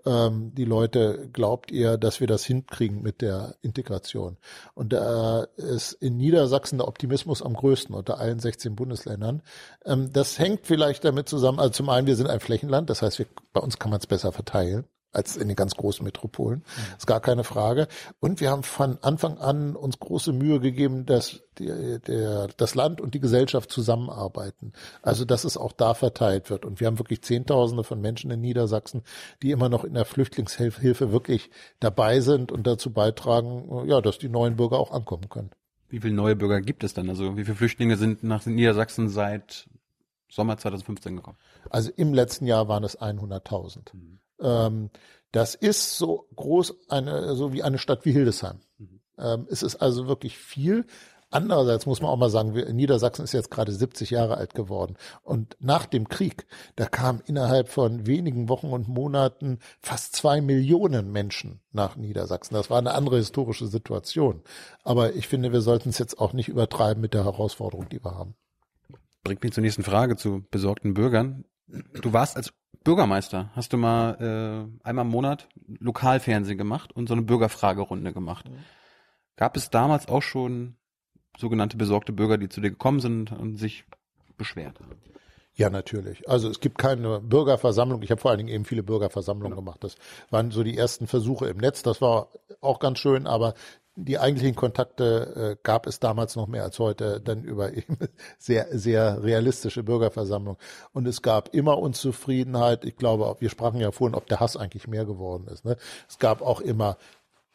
ähm, die Leute, glaubt ihr, dass wir das hinkriegen mit der Integration? Und da ist in Niedersachsen der Optimismus am größten unter allen 16 Bundesländern. Ähm, das hängt vielleicht damit zusammen, also zum einen, wir sind ein Flächenland, das heißt, wir, bei uns kann man es besser verteilen als in den ganz großen Metropolen. Mhm. Ist gar keine Frage. Und wir haben von Anfang an uns große Mühe gegeben, dass die, der, das Land und die Gesellschaft zusammenarbeiten. Also, dass es auch da verteilt wird. Und wir haben wirklich Zehntausende von Menschen in Niedersachsen, die immer noch in der Flüchtlingshilfe wirklich dabei sind und dazu beitragen, ja, dass die neuen Bürger auch ankommen können. Wie viele neue Bürger gibt es dann? Also, wie viele Flüchtlinge sind nach Niedersachsen seit Sommer 2015 gekommen? Also im letzten Jahr waren es 100.000. Mhm. Ähm, das ist so groß eine, so wie eine Stadt wie Hildesheim. Mhm. Ähm, es ist also wirklich viel. Andererseits muss man auch mal sagen, wir, Niedersachsen ist jetzt gerade 70 Jahre alt geworden. Und nach dem Krieg, da kamen innerhalb von wenigen Wochen und Monaten fast zwei Millionen Menschen nach Niedersachsen. Das war eine andere historische Situation. Aber ich finde, wir sollten es jetzt auch nicht übertreiben mit der Herausforderung, die wir haben. Bringt mich zur nächsten Frage zu besorgten Bürgern. Du warst als Bürgermeister, hast du mal äh, einmal im Monat Lokalfernsehen gemacht und so eine Bürgerfragerunde gemacht. Mhm. Gab es damals auch schon sogenannte besorgte Bürger, die zu dir gekommen sind und sich beschwert haben? Ja, natürlich. Also es gibt keine Bürgerversammlung. Ich habe vor allen Dingen eben viele Bürgerversammlungen genau. gemacht. Das waren so die ersten Versuche im Netz. Das war auch ganz schön, aber die eigentlichen Kontakte äh, gab es damals noch mehr als heute, dann über eben sehr, sehr realistische Bürgerversammlungen. Und es gab immer Unzufriedenheit. Ich glaube, wir sprachen ja vorhin, ob der Hass eigentlich mehr geworden ist. Ne? Es gab auch immer,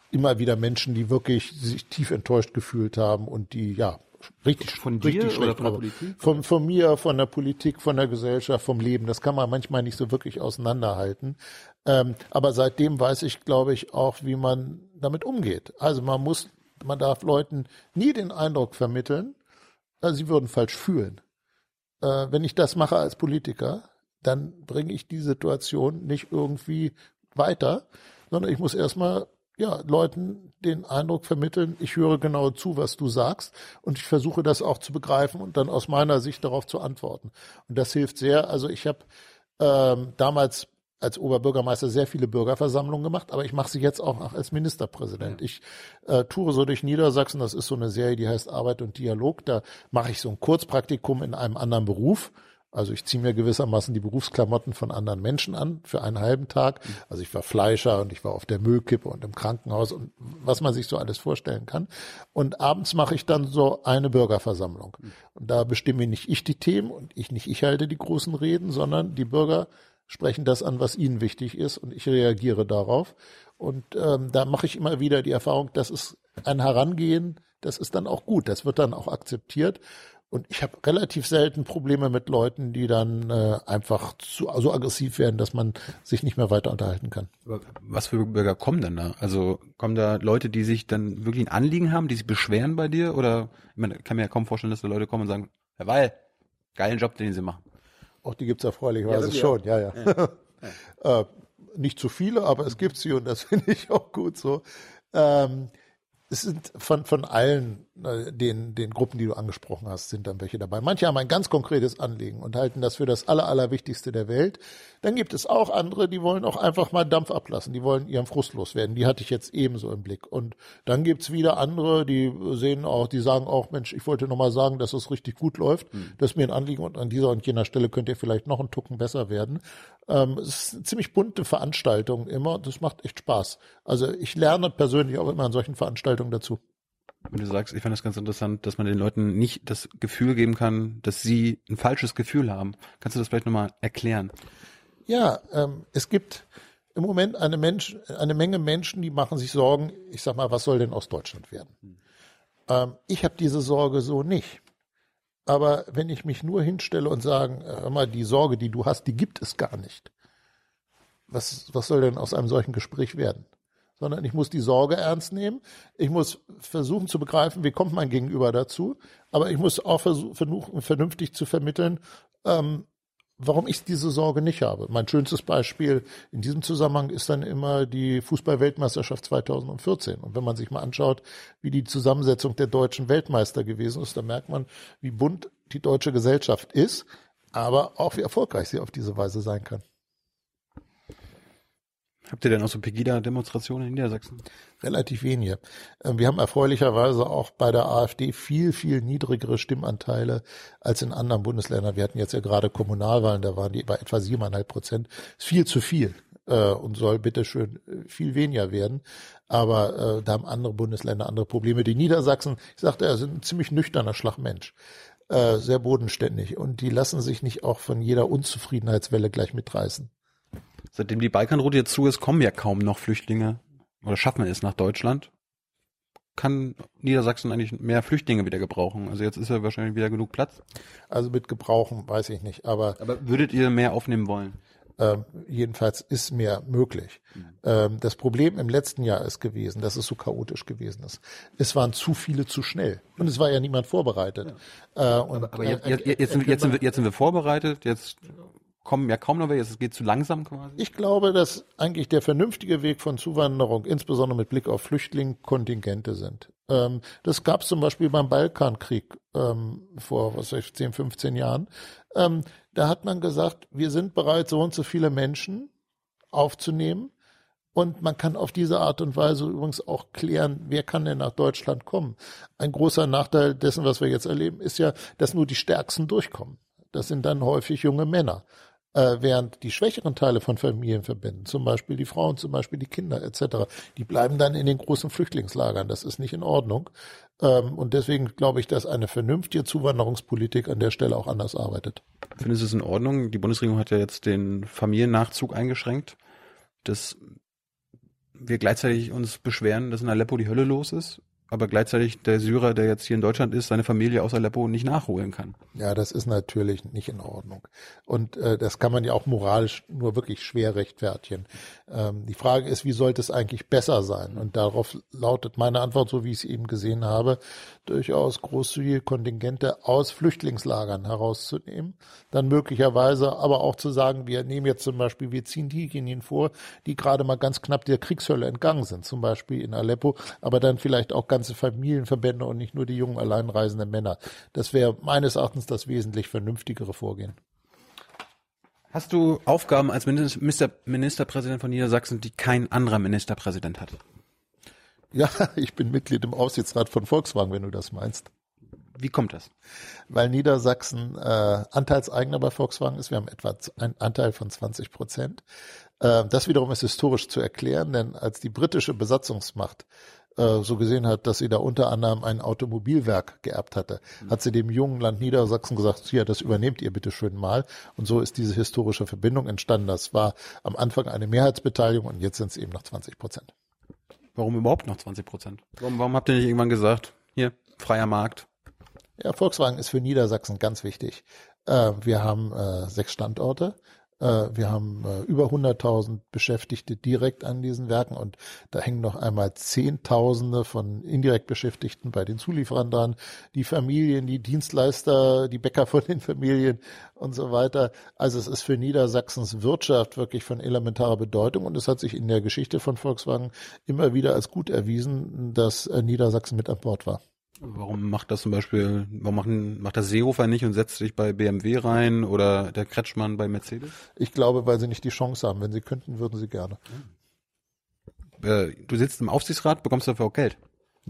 immer wieder Menschen, die wirklich sich tief enttäuscht gefühlt haben und die, ja, richtig von dir richtig oder von Politik? Von, von mir, von der Politik, von der Gesellschaft, vom Leben. Das kann man manchmal nicht so wirklich auseinanderhalten. Ähm, aber seitdem weiß ich, glaube ich, auch, wie man damit umgeht. Also man muss, man darf Leuten nie den Eindruck vermitteln, äh, sie würden falsch fühlen. Äh, wenn ich das mache als Politiker, dann bringe ich die Situation nicht irgendwie weiter, sondern ich muss erstmal ja, Leuten den Eindruck vermitteln, ich höre genau zu, was du sagst und ich versuche das auch zu begreifen und dann aus meiner Sicht darauf zu antworten. Und das hilft sehr. Also ich habe ähm, damals als Oberbürgermeister sehr viele Bürgerversammlungen gemacht, aber ich mache sie jetzt auch als Ministerpräsident. Ja. Ich äh, toure so durch Niedersachsen, das ist so eine Serie, die heißt Arbeit und Dialog. Da mache ich so ein Kurzpraktikum in einem anderen Beruf. Also ich ziehe mir gewissermaßen die Berufsklamotten von anderen Menschen an für einen halben Tag. Also ich war Fleischer und ich war auf der Müllkippe und im Krankenhaus und was man sich so alles vorstellen kann. Und abends mache ich dann so eine Bürgerversammlung. Und da bestimme nicht ich die Themen und ich nicht ich halte die großen Reden, sondern die Bürger sprechen das an, was ihnen wichtig ist und ich reagiere darauf. Und ähm, da mache ich immer wieder die Erfahrung, das ist ein Herangehen, das ist dann auch gut, das wird dann auch akzeptiert. Und ich habe relativ selten Probleme mit Leuten, die dann äh, einfach zu, so aggressiv werden, dass man sich nicht mehr weiter unterhalten kann. Was für Bürger kommen denn da? Also kommen da Leute, die sich dann wirklich ein Anliegen haben, die sich beschweren bei dir? Oder ich meine, kann mir ja kaum vorstellen, dass da Leute kommen und sagen, Herr Weil, geilen Job, den Sie machen. Auch die gibt's erfreulicherweise ja, schon, ja, ja. ja. äh, nicht zu viele, aber es gibt sie und das finde ich auch gut so. Ähm, es sind von, von allen den, den Gruppen, die du angesprochen hast, sind dann welche dabei. Manche haben ein ganz konkretes Anliegen und halten das für das Aller, Allerwichtigste der Welt. Dann gibt es auch andere, die wollen auch einfach mal Dampf ablassen, die wollen ihren Frust loswerden. Die hatte ich jetzt ebenso im Blick. Und dann gibt's wieder andere, die sehen auch, die sagen auch, Mensch, ich wollte nochmal sagen, dass es richtig gut läuft. Mhm. Das ist mir ein Anliegen und an dieser und jener Stelle könnt ihr vielleicht noch einen Tucken besser werden. Ähm, es ist eine ziemlich bunte Veranstaltung immer. Das macht echt Spaß. Also ich lerne persönlich auch immer an solchen Veranstaltungen dazu wenn du sagst, ich fand das ganz interessant, dass man den Leuten nicht das Gefühl geben kann, dass sie ein falsches Gefühl haben. Kannst du das vielleicht nochmal erklären? Ja, ähm, es gibt im Moment eine, Mensch, eine Menge Menschen, die machen sich Sorgen, ich sag mal, was soll denn aus Deutschland werden? Hm. Ähm, ich habe diese Sorge so nicht. Aber wenn ich mich nur hinstelle und sage, hör mal, die Sorge, die du hast, die gibt es gar nicht. Was, was soll denn aus einem solchen Gespräch werden? Sondern ich muss die Sorge ernst nehmen. Ich muss versuchen zu begreifen, wie kommt mein Gegenüber dazu. Aber ich muss auch versuchen, vernünftig zu vermitteln, ähm, warum ich diese Sorge nicht habe. Mein schönstes Beispiel in diesem Zusammenhang ist dann immer die Fußball-Weltmeisterschaft 2014. Und wenn man sich mal anschaut, wie die Zusammensetzung der deutschen Weltmeister gewesen ist, dann merkt man, wie bunt die deutsche Gesellschaft ist, aber auch wie erfolgreich sie auf diese Weise sein kann. Habt ihr denn auch so Pegida-Demonstrationen in Niedersachsen? Relativ wenige. Ähm, Wir haben erfreulicherweise auch bei der AfD viel, viel niedrigere Stimmanteile als in anderen Bundesländern. Wir hatten jetzt ja gerade Kommunalwahlen, da waren die bei etwa siebeneinhalb Prozent. Ist viel zu viel äh, und soll bitteschön äh, viel weniger werden. Aber äh, da haben andere Bundesländer andere Probleme. Die Niedersachsen, ich sagte, er sind ein ziemlich nüchterner Schlagmensch. Äh, sehr bodenständig. Und die lassen sich nicht auch von jeder Unzufriedenheitswelle gleich mitreißen. Seitdem die Balkanroute jetzt zu ist, kommen ja kaum noch Flüchtlinge oder schaffen es nach Deutschland. Kann Niedersachsen eigentlich mehr Flüchtlinge wieder gebrauchen? Also jetzt ist ja wahrscheinlich wieder genug Platz. Also mit Gebrauchen weiß ich nicht, aber Aber würdet ihr mehr aufnehmen wollen? ähm, jedenfalls ist mehr möglich. Ähm, das Problem im letzten Jahr ist gewesen, dass es so chaotisch gewesen ist. Es waren zu viele zu schnell und es war ja niemand vorbereitet. Äh, und, Aber jetzt, äh, jetzt, jetzt, sind, wir- jetzt, sind wir, jetzt sind wir vorbereitet, jetzt kommen ja kaum noch welche, es geht zu langsam quasi. Ich glaube, dass eigentlich der vernünftige Weg von Zuwanderung, insbesondere mit Blick auf Flüchtlinge, Kontingente sind. Ähm, das gab es zum Beispiel beim Balkankrieg ähm, vor was weiß ich, 10, 15 Jahren. Ähm, da hat man gesagt, wir sind bereit, so und so viele Menschen aufzunehmen. Und man kann auf diese Art und Weise übrigens auch klären, wer kann denn nach Deutschland kommen. Ein großer Nachteil dessen, was wir jetzt erleben, ist ja, dass nur die Stärksten durchkommen. Das sind dann häufig junge Männer. Äh, während die schwächeren Teile von Familienverbänden, zum Beispiel die Frauen, zum Beispiel die Kinder etc., die bleiben dann in den großen Flüchtlingslagern. Das ist nicht in Ordnung. Ähm, und deswegen glaube ich, dass eine vernünftige Zuwanderungspolitik an der Stelle auch anders arbeitet. Findest du es in Ordnung? Die Bundesregierung hat ja jetzt den Familiennachzug eingeschränkt, dass wir gleichzeitig uns beschweren, dass in Aleppo die Hölle los ist, aber gleichzeitig der Syrer, der jetzt hier in Deutschland ist, seine Familie aus Aleppo nicht nachholen kann. Ja, das ist natürlich nicht in Ordnung. Und äh, das kann man ja auch moralisch nur wirklich schwer rechtfertigen. Ähm, die Frage ist, wie sollte es eigentlich besser sein? Und darauf lautet meine Antwort, so wie ich es eben gesehen habe, durchaus großzügige Kontingente aus Flüchtlingslagern herauszunehmen. Dann möglicherweise aber auch zu sagen, wir nehmen jetzt zum Beispiel, wir ziehen diejenigen vor, die gerade mal ganz knapp der Kriegshölle entgangen sind, zum Beispiel in Aleppo, aber dann vielleicht auch ganze Familienverbände und nicht nur die jungen alleinreisenden Männer. Das wäre meines Erachtens das wesentlich vernünftigere Vorgehen. Hast du Aufgaben als Minister, Ministerpräsident von Niedersachsen, die kein anderer Ministerpräsident hat? Ja, ich bin Mitglied im Aufsichtsrat von Volkswagen, wenn du das meinst. Wie kommt das? Weil Niedersachsen äh, Anteilseigner bei Volkswagen ist. Wir haben etwa einen Anteil von 20 Prozent. Äh, das wiederum ist historisch zu erklären, denn als die britische Besatzungsmacht äh, so gesehen hat, dass sie da unter anderem ein Automobilwerk geerbt hatte, hat sie dem jungen Land Niedersachsen gesagt, ja, das übernehmt ihr bitte schön mal. Und so ist diese historische Verbindung entstanden. Das war am Anfang eine Mehrheitsbeteiligung und jetzt sind es eben noch 20 Prozent. Warum überhaupt noch 20 Prozent? Warum, warum habt ihr nicht irgendwann gesagt, hier, freier Markt? Ja, Volkswagen ist für Niedersachsen ganz wichtig. Äh, wir haben äh, sechs Standorte. Äh, wir haben äh, über 100.000 Beschäftigte direkt an diesen Werken und da hängen noch einmal Zehntausende von indirekt Beschäftigten bei den Zulieferern dran, die Familien, die Dienstleister, die Bäcker von den Familien und so weiter. Also es ist für Niedersachsens Wirtschaft wirklich von elementarer Bedeutung und es hat sich in der Geschichte von Volkswagen immer wieder als gut erwiesen, dass äh, Niedersachsen mit an Bord war. Warum macht das zum Beispiel, warum machen, macht das Seehofer nicht und setzt sich bei BMW rein oder der Kretschmann bei Mercedes? Ich glaube, weil sie nicht die Chance haben. Wenn sie könnten, würden sie gerne. Äh, du sitzt im Aufsichtsrat, bekommst dafür auch Geld.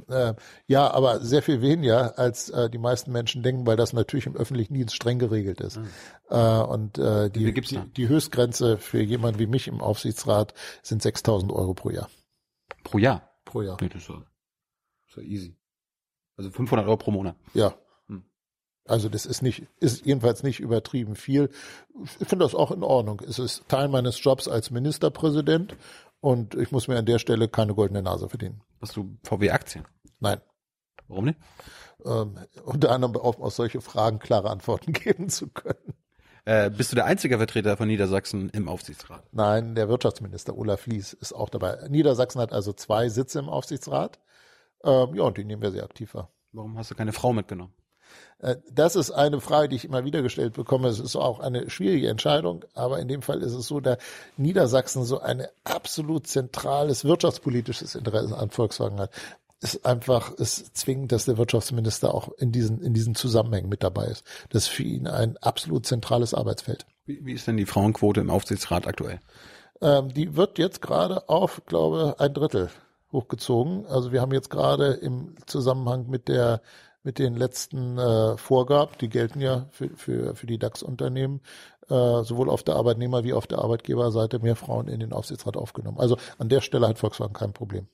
Äh, ja, aber sehr viel weniger, als äh, die meisten Menschen denken, weil das natürlich im öffentlichen Dienst streng geregelt ist. Äh, und äh, die, die, die Höchstgrenze für jemanden wie mich im Aufsichtsrat sind 6.000 Euro pro Jahr. Pro Jahr. Pro Jahr. Das ist ja easy. Also 500 Euro pro Monat. Ja. Hm. Also das ist nicht, ist jedenfalls nicht übertrieben viel. Ich finde das auch in Ordnung. Es ist Teil meines Jobs als Ministerpräsident und ich muss mir an der Stelle keine goldene Nase verdienen. Hast du VW-Aktien? Nein. Warum nicht? Ähm, unter anderem auch auf solche Fragen klare Antworten geben zu können. Äh, bist du der einzige Vertreter von Niedersachsen im Aufsichtsrat? Nein, der Wirtschaftsminister Olaf Lies ist auch dabei. Niedersachsen hat also zwei Sitze im Aufsichtsrat. Ähm, ja, und die nehmen wir sehr aktiv wahr. Warum hast du keine Frau mitgenommen? Äh, Das ist eine Frage, die ich immer wieder gestellt bekomme. Es ist auch eine schwierige Entscheidung, aber in dem Fall ist es so, da Niedersachsen so ein absolut zentrales wirtschaftspolitisches Interesse an Volkswagen hat. ist einfach, ist zwingend, dass der Wirtschaftsminister auch in diesen, in diesen Zusammenhängen mit dabei ist. Das ist für ihn ein absolut zentrales Arbeitsfeld. Wie, wie ist denn die Frauenquote im Aufsichtsrat aktuell? Ähm, die wird jetzt gerade auf, glaube ein Drittel hochgezogen. Also wir haben jetzt gerade im Zusammenhang mit der mit den letzten äh, Vorgaben, die gelten ja für, für, für die DAX-Unternehmen, äh, sowohl auf der Arbeitnehmer- wie auf der Arbeitgeberseite mehr Frauen in den Aufsichtsrat aufgenommen. Also an der Stelle hat Volkswagen kein Problem.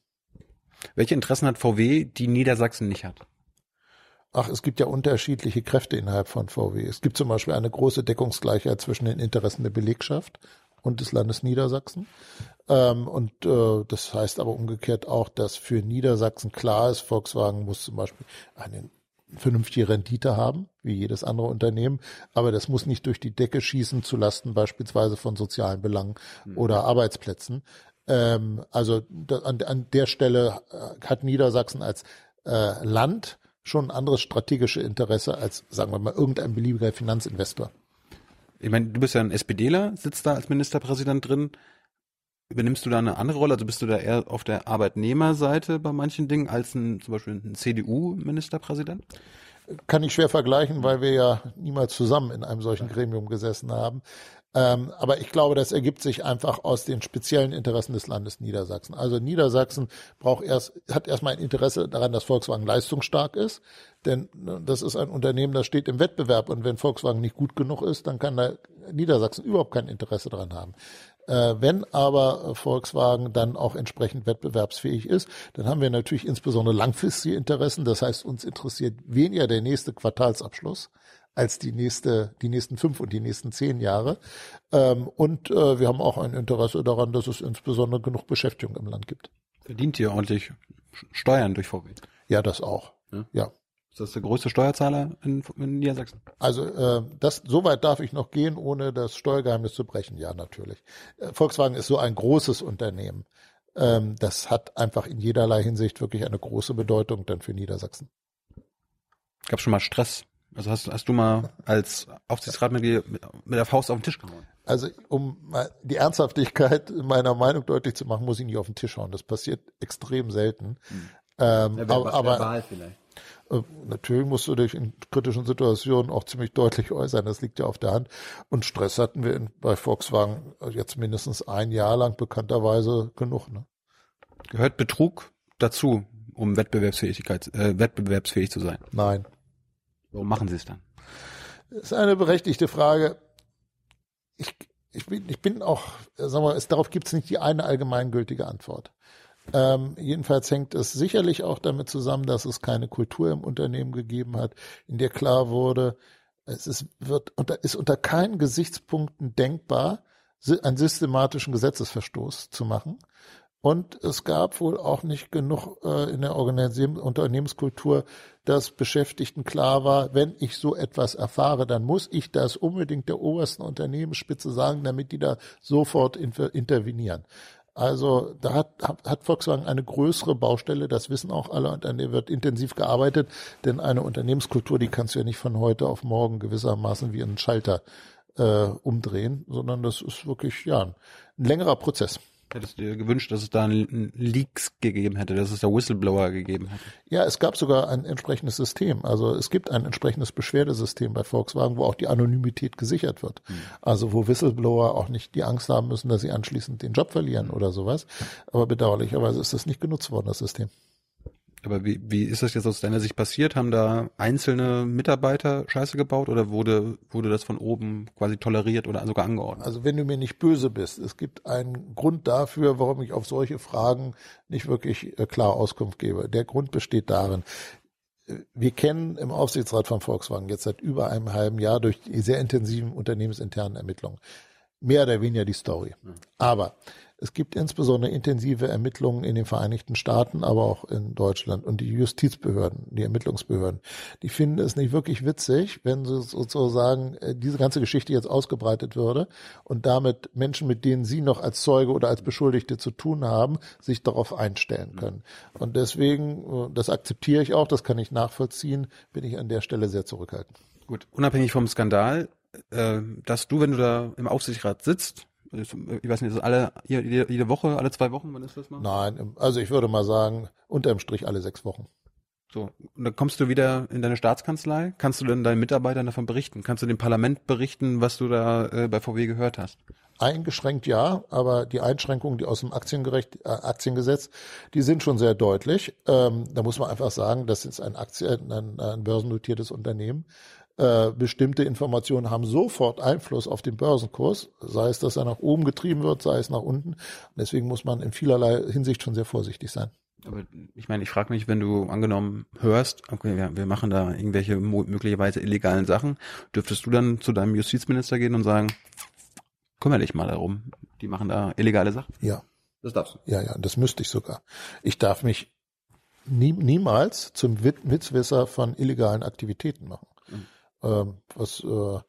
Welche Interessen hat VW, die Niedersachsen nicht hat? Ach, es gibt ja unterschiedliche Kräfte innerhalb von VW. Es gibt zum Beispiel eine große Deckungsgleichheit zwischen den Interessen der Belegschaft und des Landes Niedersachsen. Ähm, und äh, das heißt aber umgekehrt auch, dass für Niedersachsen klar ist, Volkswagen muss zum Beispiel eine vernünftige Rendite haben, wie jedes andere Unternehmen, aber das muss nicht durch die Decke schießen zu Lasten beispielsweise von sozialen Belangen mhm. oder Arbeitsplätzen. Ähm, also da, an, an, der Stelle äh, hat Niedersachsen als äh, Land schon ein anderes strategische Interesse als, sagen wir mal, irgendein beliebiger Finanzinvestor. Ich meine, du bist ja ein SPDler, sitzt da als Ministerpräsident drin. Übernimmst du da eine andere Rolle? Also bist du da eher auf der Arbeitnehmerseite bei manchen Dingen als ein, zum Beispiel ein CDU-Ministerpräsident? Kann ich schwer vergleichen, weil wir ja niemals zusammen in einem solchen Gremium gesessen haben. Ähm, aber ich glaube, das ergibt sich einfach aus den speziellen Interessen des Landes Niedersachsen. Also Niedersachsen braucht erst, hat erstmal ein Interesse daran, dass Volkswagen leistungsstark ist. Denn ne, das ist ein Unternehmen, das steht im Wettbewerb. Und wenn Volkswagen nicht gut genug ist, dann kann da Niedersachsen überhaupt kein Interesse daran haben. Äh, wenn aber Volkswagen dann auch entsprechend wettbewerbsfähig ist, dann haben wir natürlich insbesondere langfristige Interessen. Das heißt, uns interessiert weniger der nächste Quartalsabschluss als die nächste, die nächsten fünf und die nächsten zehn Jahre. Ähm, und äh, wir haben auch ein Interesse daran, dass es insbesondere genug Beschäftigung im Land gibt. Verdient ihr ordentlich Steuern durch VW? Ja, das auch. Ja. ja. Ist das der größte Steuerzahler in, in Niedersachsen? Also äh, das so weit darf ich noch gehen, ohne das Steuergeheimnis zu brechen. Ja, natürlich. Äh, Volkswagen ist so ein großes Unternehmen. Ähm, das hat einfach in jederlei Hinsicht wirklich eine große Bedeutung dann für Niedersachsen. Gab schon mal Stress also hast, hast du mal als Aufsichtsrat mit, mit der Faust auf den Tisch gehauen? Also um die Ernsthaftigkeit meiner Meinung deutlich zu machen, muss ich nicht auf den Tisch hauen. Das passiert extrem selten. Hm. Ähm, ja, aber, aber vielleicht. Äh, natürlich musst du dich in kritischen Situationen auch ziemlich deutlich äußern. Das liegt ja auf der Hand. Und Stress hatten wir in, bei Volkswagen jetzt mindestens ein Jahr lang bekannterweise genug. Ne? Gehört Betrug dazu, um Wettbewerbsfähigkeit, äh, wettbewerbsfähig zu sein? Nein. Warum machen Sie es dann? Das ist eine berechtigte Frage. Ich, ich, bin, ich bin auch, sagen wir, es, darauf gibt es nicht die eine allgemeingültige Antwort. Ähm, jedenfalls hängt es sicherlich auch damit zusammen, dass es keine Kultur im Unternehmen gegeben hat, in der klar wurde, es ist, wird unter, ist unter keinen Gesichtspunkten denkbar, einen systematischen Gesetzesverstoß zu machen. Und es gab wohl auch nicht genug äh, in der Unternehmenskultur, dass Beschäftigten klar war, wenn ich so etwas erfahre, dann muss ich das unbedingt der obersten Unternehmensspitze sagen, damit die da sofort intervenieren. Also da hat, hat Volkswagen eine größere Baustelle, das wissen auch alle und an der wird intensiv gearbeitet, denn eine Unternehmenskultur, die kannst du ja nicht von heute auf morgen gewissermaßen wie einen Schalter äh, umdrehen, sondern das ist wirklich ja ein längerer Prozess. Hättest du dir gewünscht, dass es da einen Leaks gegeben hätte, dass es da Whistleblower gegeben hätte? Ja, es gab sogar ein entsprechendes System. Also es gibt ein entsprechendes Beschwerdesystem bei Volkswagen, wo auch die Anonymität gesichert wird. Hm. Also wo Whistleblower auch nicht die Angst haben müssen, dass sie anschließend den Job verlieren oder sowas. Aber bedauerlicherweise ist das nicht genutzt worden, das System. Aber wie, wie ist das jetzt aus deiner Sicht passiert? Haben da einzelne Mitarbeiter Scheiße gebaut oder wurde, wurde das von oben quasi toleriert oder sogar angeordnet? Also wenn du mir nicht böse bist, es gibt einen Grund dafür, warum ich auf solche Fragen nicht wirklich äh, klar Auskunft gebe. Der Grund besteht darin, äh, wir kennen im Aufsichtsrat von Volkswagen jetzt seit über einem halben Jahr durch die sehr intensiven unternehmensinternen Ermittlungen mehr oder weniger die Story. Aber es gibt insbesondere intensive Ermittlungen in den Vereinigten Staaten, aber auch in Deutschland. Und die Justizbehörden, die Ermittlungsbehörden, die finden es nicht wirklich witzig, wenn sozusagen äh, diese ganze Geschichte jetzt ausgebreitet würde und damit Menschen, mit denen sie noch als Zeuge oder als Beschuldigte zu tun haben, sich darauf einstellen können. Und deswegen, äh, das akzeptiere ich auch, das kann ich nachvollziehen, bin ich an der Stelle sehr zurückhaltend. Gut, unabhängig vom Skandal, äh, dass du, wenn du da im Aufsichtsrat sitzt, Ich weiß nicht, ist alle jede, jede Woche, alle zwei Wochen, wann ist das mal? Nein, im- also ich würde mal sagen, unterm Strich alle sechs Wochen. So, und dann kommst du wieder in deine Staatskanzlei. Kannst du dann deinen Mitarbeitern davon berichten? Kannst du dem Parlament berichten, was du da äh, bei VW gehört hast? Eingeschränkt ja, aber die Einschränkungen, die aus dem Aktiengerecht, äh, Aktiengesetz, die sind schon sehr deutlich. Ähm, da muss man einfach sagen, das ist ein, Aktien, ein, ein börsennotiertes Unternehmen. Äh, bestimmte Informationen haben sofort Einfluss auf den Börsenkurs, sei es, dass er nach oben getrieben wird, sei es nach unten. Und deswegen muss man in vielerlei Hinsicht schon sehr vorsichtig sein. Aber ich meine, ich frage mich, wenn du angenommen hörst, okay, wir, wir machen da irgendwelche möglicherweise illegalen Sachen, dürftest du dann zu deinem Justizminister gehen und sagen, kümmere dich mal darum, die machen da illegale Sachen? Ja. Das darfst du. Ja, ja, das müsste ich sogar. Ich darf mich nie, niemals zum Wit- Witzwisser von illegalen Aktivitäten machen. Ähm, was äh,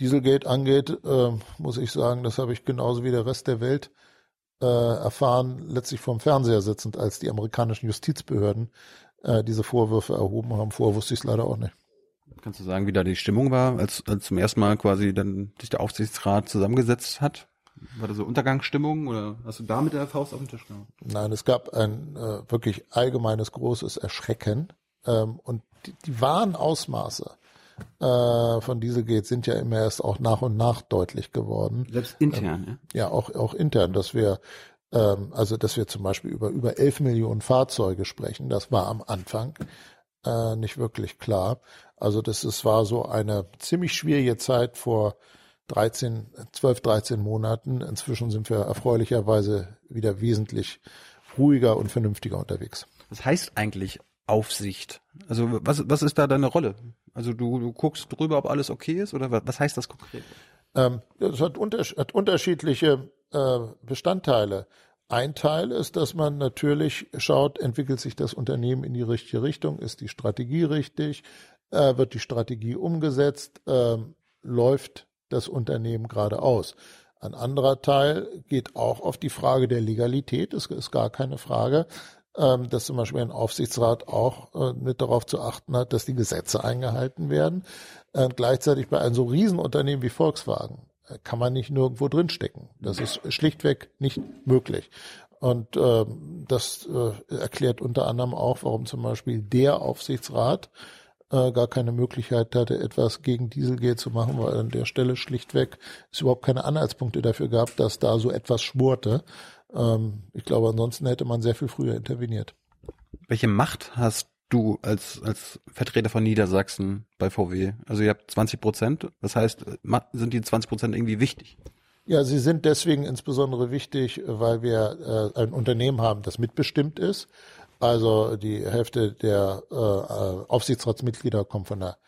Dieselgate angeht, ähm, muss ich sagen, das habe ich genauso wie der Rest der Welt äh, erfahren, letztlich vom Fernseher sitzend, als die amerikanischen Justizbehörden äh, diese Vorwürfe erhoben haben. Vorher wusste ich es leider auch nicht. Kannst du sagen, wie da die Stimmung war, als, als zum ersten Mal quasi dann sich der Aufsichtsrat zusammengesetzt hat? War da so Untergangsstimmung oder hast du da mit der Faust auf den Tisch gehauen? Nein, es gab ein äh, wirklich allgemeines großes Erschrecken ähm, und die, die wahren Ausmaße äh, von Dieselgate sind ja immer erst auch nach und nach deutlich geworden. Selbst intern, ja. Ja, auch auch intern, dass wir ähm, also dass wir zum Beispiel über über 11 Millionen Fahrzeuge sprechen. Das war am Anfang äh, nicht wirklich klar. Also das es war so eine ziemlich schwierige Zeit vor 13, 12, 13 Monaten. Inzwischen sind wir erfreulicherweise wieder wesentlich ruhiger und vernünftiger unterwegs. Was heißt eigentlich Aufsicht? Also was, was ist da deine Rolle? Also du, du guckst drüber, ob alles okay ist oder was, heißt das konkret? Ähm, das hat, unters hat unterschiedliche äh, Bestandteile. Ein Teil ist, dass man natürlich schaut, entwickelt sich das Unternehmen in die richtige Richtung, ist die Strategie richtig, äh, wird die Strategie umgesetzt, ähm, läuft das Unternehmen geradeaus. Ein anderer Teil geht auch auf die Frage der Legalität, es ist gar keine Frage, ähm, dass zum Beispiel ein Aufsichtsrat auch äh, mit darauf zu achten hat, dass die Gesetze eingehalten werden. Äh, gleichzeitig bei einem so Riesenunternehmen wie Volkswagen äh, kann man nicht nirgendwo drinstecken. Das ist schlichtweg nicht möglich. Und ähm, das äh, erklärt unter anderem auch, warum zum Beispiel der Aufsichtsrat äh, gar keine Möglichkeit hatte, etwas gegen Dieselgate zu machen, weil an der Stelle schlichtweg es überhaupt keine Anhaltspunkte dafür gab, dass da so etwas schmorte. Ähm, ich glaube, ansonsten hätte man sehr viel früher interveniert. Welche Macht hast du als, als Vertreter von Niedersachsen bei VW? Also ihr habt 20 Prozent. Das heißt, sind die 20 Prozent irgendwie wichtig? Ja, sie sind deswegen insbesondere wichtig, weil wir äh, ein Unternehmen haben, das mitbestimmt ist. Also die Hälfte der äh, Aufsichtsratsmitglieder kommt von der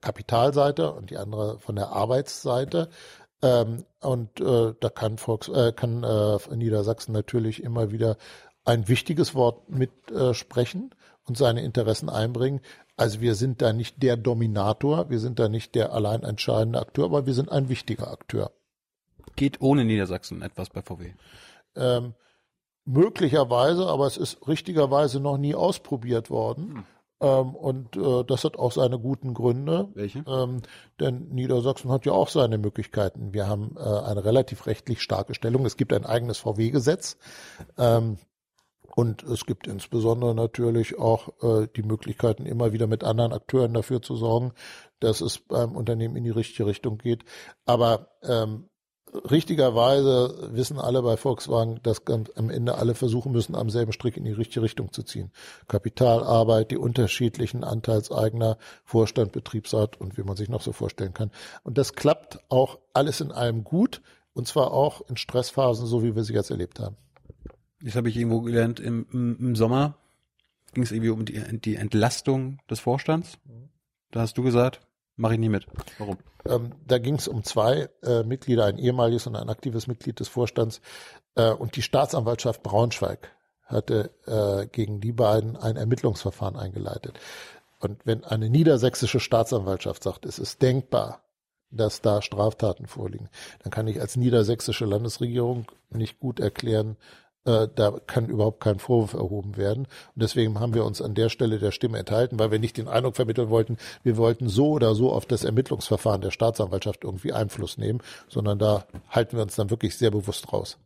Kapitalseite und die andere von der Arbeitsseite. Ähm, und äh, da kann Volks, äh, kann äh, Niedersachsen natürlich immer wieder ein wichtiges Wort mitsprechen äh, und seine Interessen einbringen. Also wir sind da nicht der Dominator, wir sind da nicht der allein entscheidende Akteur, aber wir sind ein wichtiger Akteur. Geht ohne Niedersachsen etwas bei VW? Ähm, möglicherweise, aber es ist richtigerweise noch nie ausprobiert worden. Ähm, und äh, das hat auch seine guten Gründe. Welche? Ähm, denn Niedersachsen hat ja auch seine Möglichkeiten. Wir haben äh, eine relativ rechtlich starke Stellung. Es gibt ein eigenes VW-Gesetz. Ähm, und es gibt insbesondere natürlich auch äh, die Möglichkeiten, immer wieder mit anderen Akteuren dafür zu sorgen, dass es beim Unternehmen in die richtige Richtung geht. Aber ähm, richtigerweise wissen alle bei Volkswagen, dass am Ende alle versuchen müssen, am selben Strick in die richtige Richtung zu ziehen. Kapitalarbeit, die unterschiedlichen Anteilseigner, Vorstand, Betriebsrat und wie man sich noch so vorstellen kann. Und das klappt auch alles in allem gut und zwar auch in Stressphasen, so wie wir sie jetzt erlebt haben. Das habe ich irgendwo gelernt, im, im, im Sommer ging es irgendwie um die, die Entlastung des Vorstands. Da hast du gesagt, mache ich nie mit. Warum? Ähm, da ging es um zwei äh, Mitglieder, ein ehemaliges und ein aktives Mitglied des Vorstands. Äh, und die Staatsanwaltschaft Braunschweig hatte äh, gegen die beiden ein Ermittlungsverfahren eingeleitet. Und wenn eine niedersächsische Staatsanwaltschaft sagt, es ist denkbar, dass da Straftaten vorliegen, dann kann ich als niedersächsische Landesregierung nicht gut erklären, Äh, da kann überhaupt kein Vorwurf erhoben werden. Und deswegen haben wir uns an der Stelle der Stimme enthalten, weil wir nicht den Eindruck vermitteln wollten, wir wollten so oder so auf das Ermittlungsverfahren der Staatsanwaltschaft irgendwie Einfluss nehmen, sondern da halten wir uns dann wirklich sehr bewusst raus.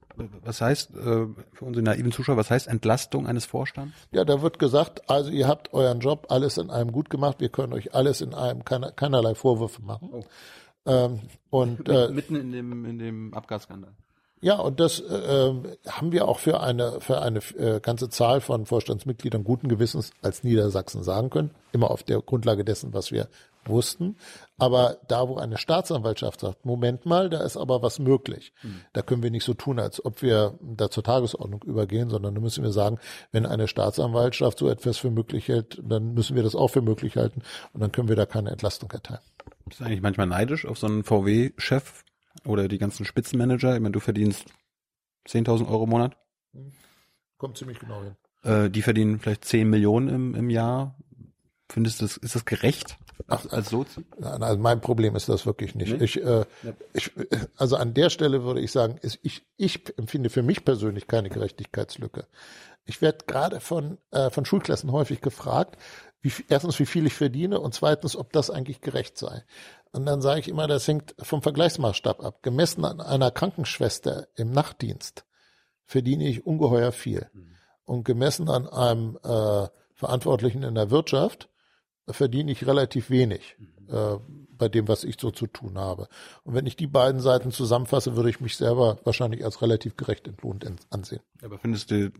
Was heißt, äh, für unsere naiven Zuschauer, was heißt Entlastung eines Vorstands? Ja, da wird gesagt, also ihr habt euren Job alles in einem gut gemacht, wir können euch alles in einem keiner, keinerlei Vorwürfe machen. Oh. Ähm, und äh, Mitten in dem, in dem Abgasskandal. Ja, und das äh, haben wir auch für eine für eine äh, ganze Zahl von Vorstandsmitgliedern guten Gewissens als Niedersachsen sagen können, immer auf der Grundlage dessen, was wir wussten. Aber da, wo eine Staatsanwaltschaft sagt, Moment mal, da ist aber was möglich, da können wir nicht so tun, als ob wir da zur Tagesordnung übergehen, sondern da müssen wir sagen, wenn eine Staatsanwaltschaft so etwas für möglich hält, dann müssen wir das auch für möglich halten. Und dann können wir da keine Entlastung erteilen. Bist du eigentlich manchmal neidisch auf so einen VW-Chef oder die ganzen Spitzenmanager? Ich meine, du verdienst 10.000 Euro im Monat. Kommt ziemlich genau hin. Äh, die verdienen vielleicht 10 Millionen im, im Jahr. Findest du das, ist das gerecht? Ach, als Sozi? Nein, also mein Problem ist das wirklich nicht. Nee? Ich, äh, ich, also an der Stelle würde ich sagen, ist, ich, ich empfinde für mich persönlich keine Gerechtigkeitslücke. Ich werde gerade von, äh, von Schulklassen häufig gefragt, wie, erstens, wie viel ich verdiene und zweitens, ob das eigentlich gerecht sei. Und dann sage ich immer, das hängt vom Vergleichsmaßstab ab. Gemessen an einer Krankenschwester im Nachtdienst verdiene ich ungeheuer viel. Und gemessen an einem äh, Verantwortlichen in der Wirtschaft verdiene ich relativ wenig äh, bei dem, was ich so zu tun habe. Und wenn ich die beiden Seiten zusammenfasse, würde ich mich selber wahrscheinlich als relativ gerecht entlohnt en- ansehen. Aber findest du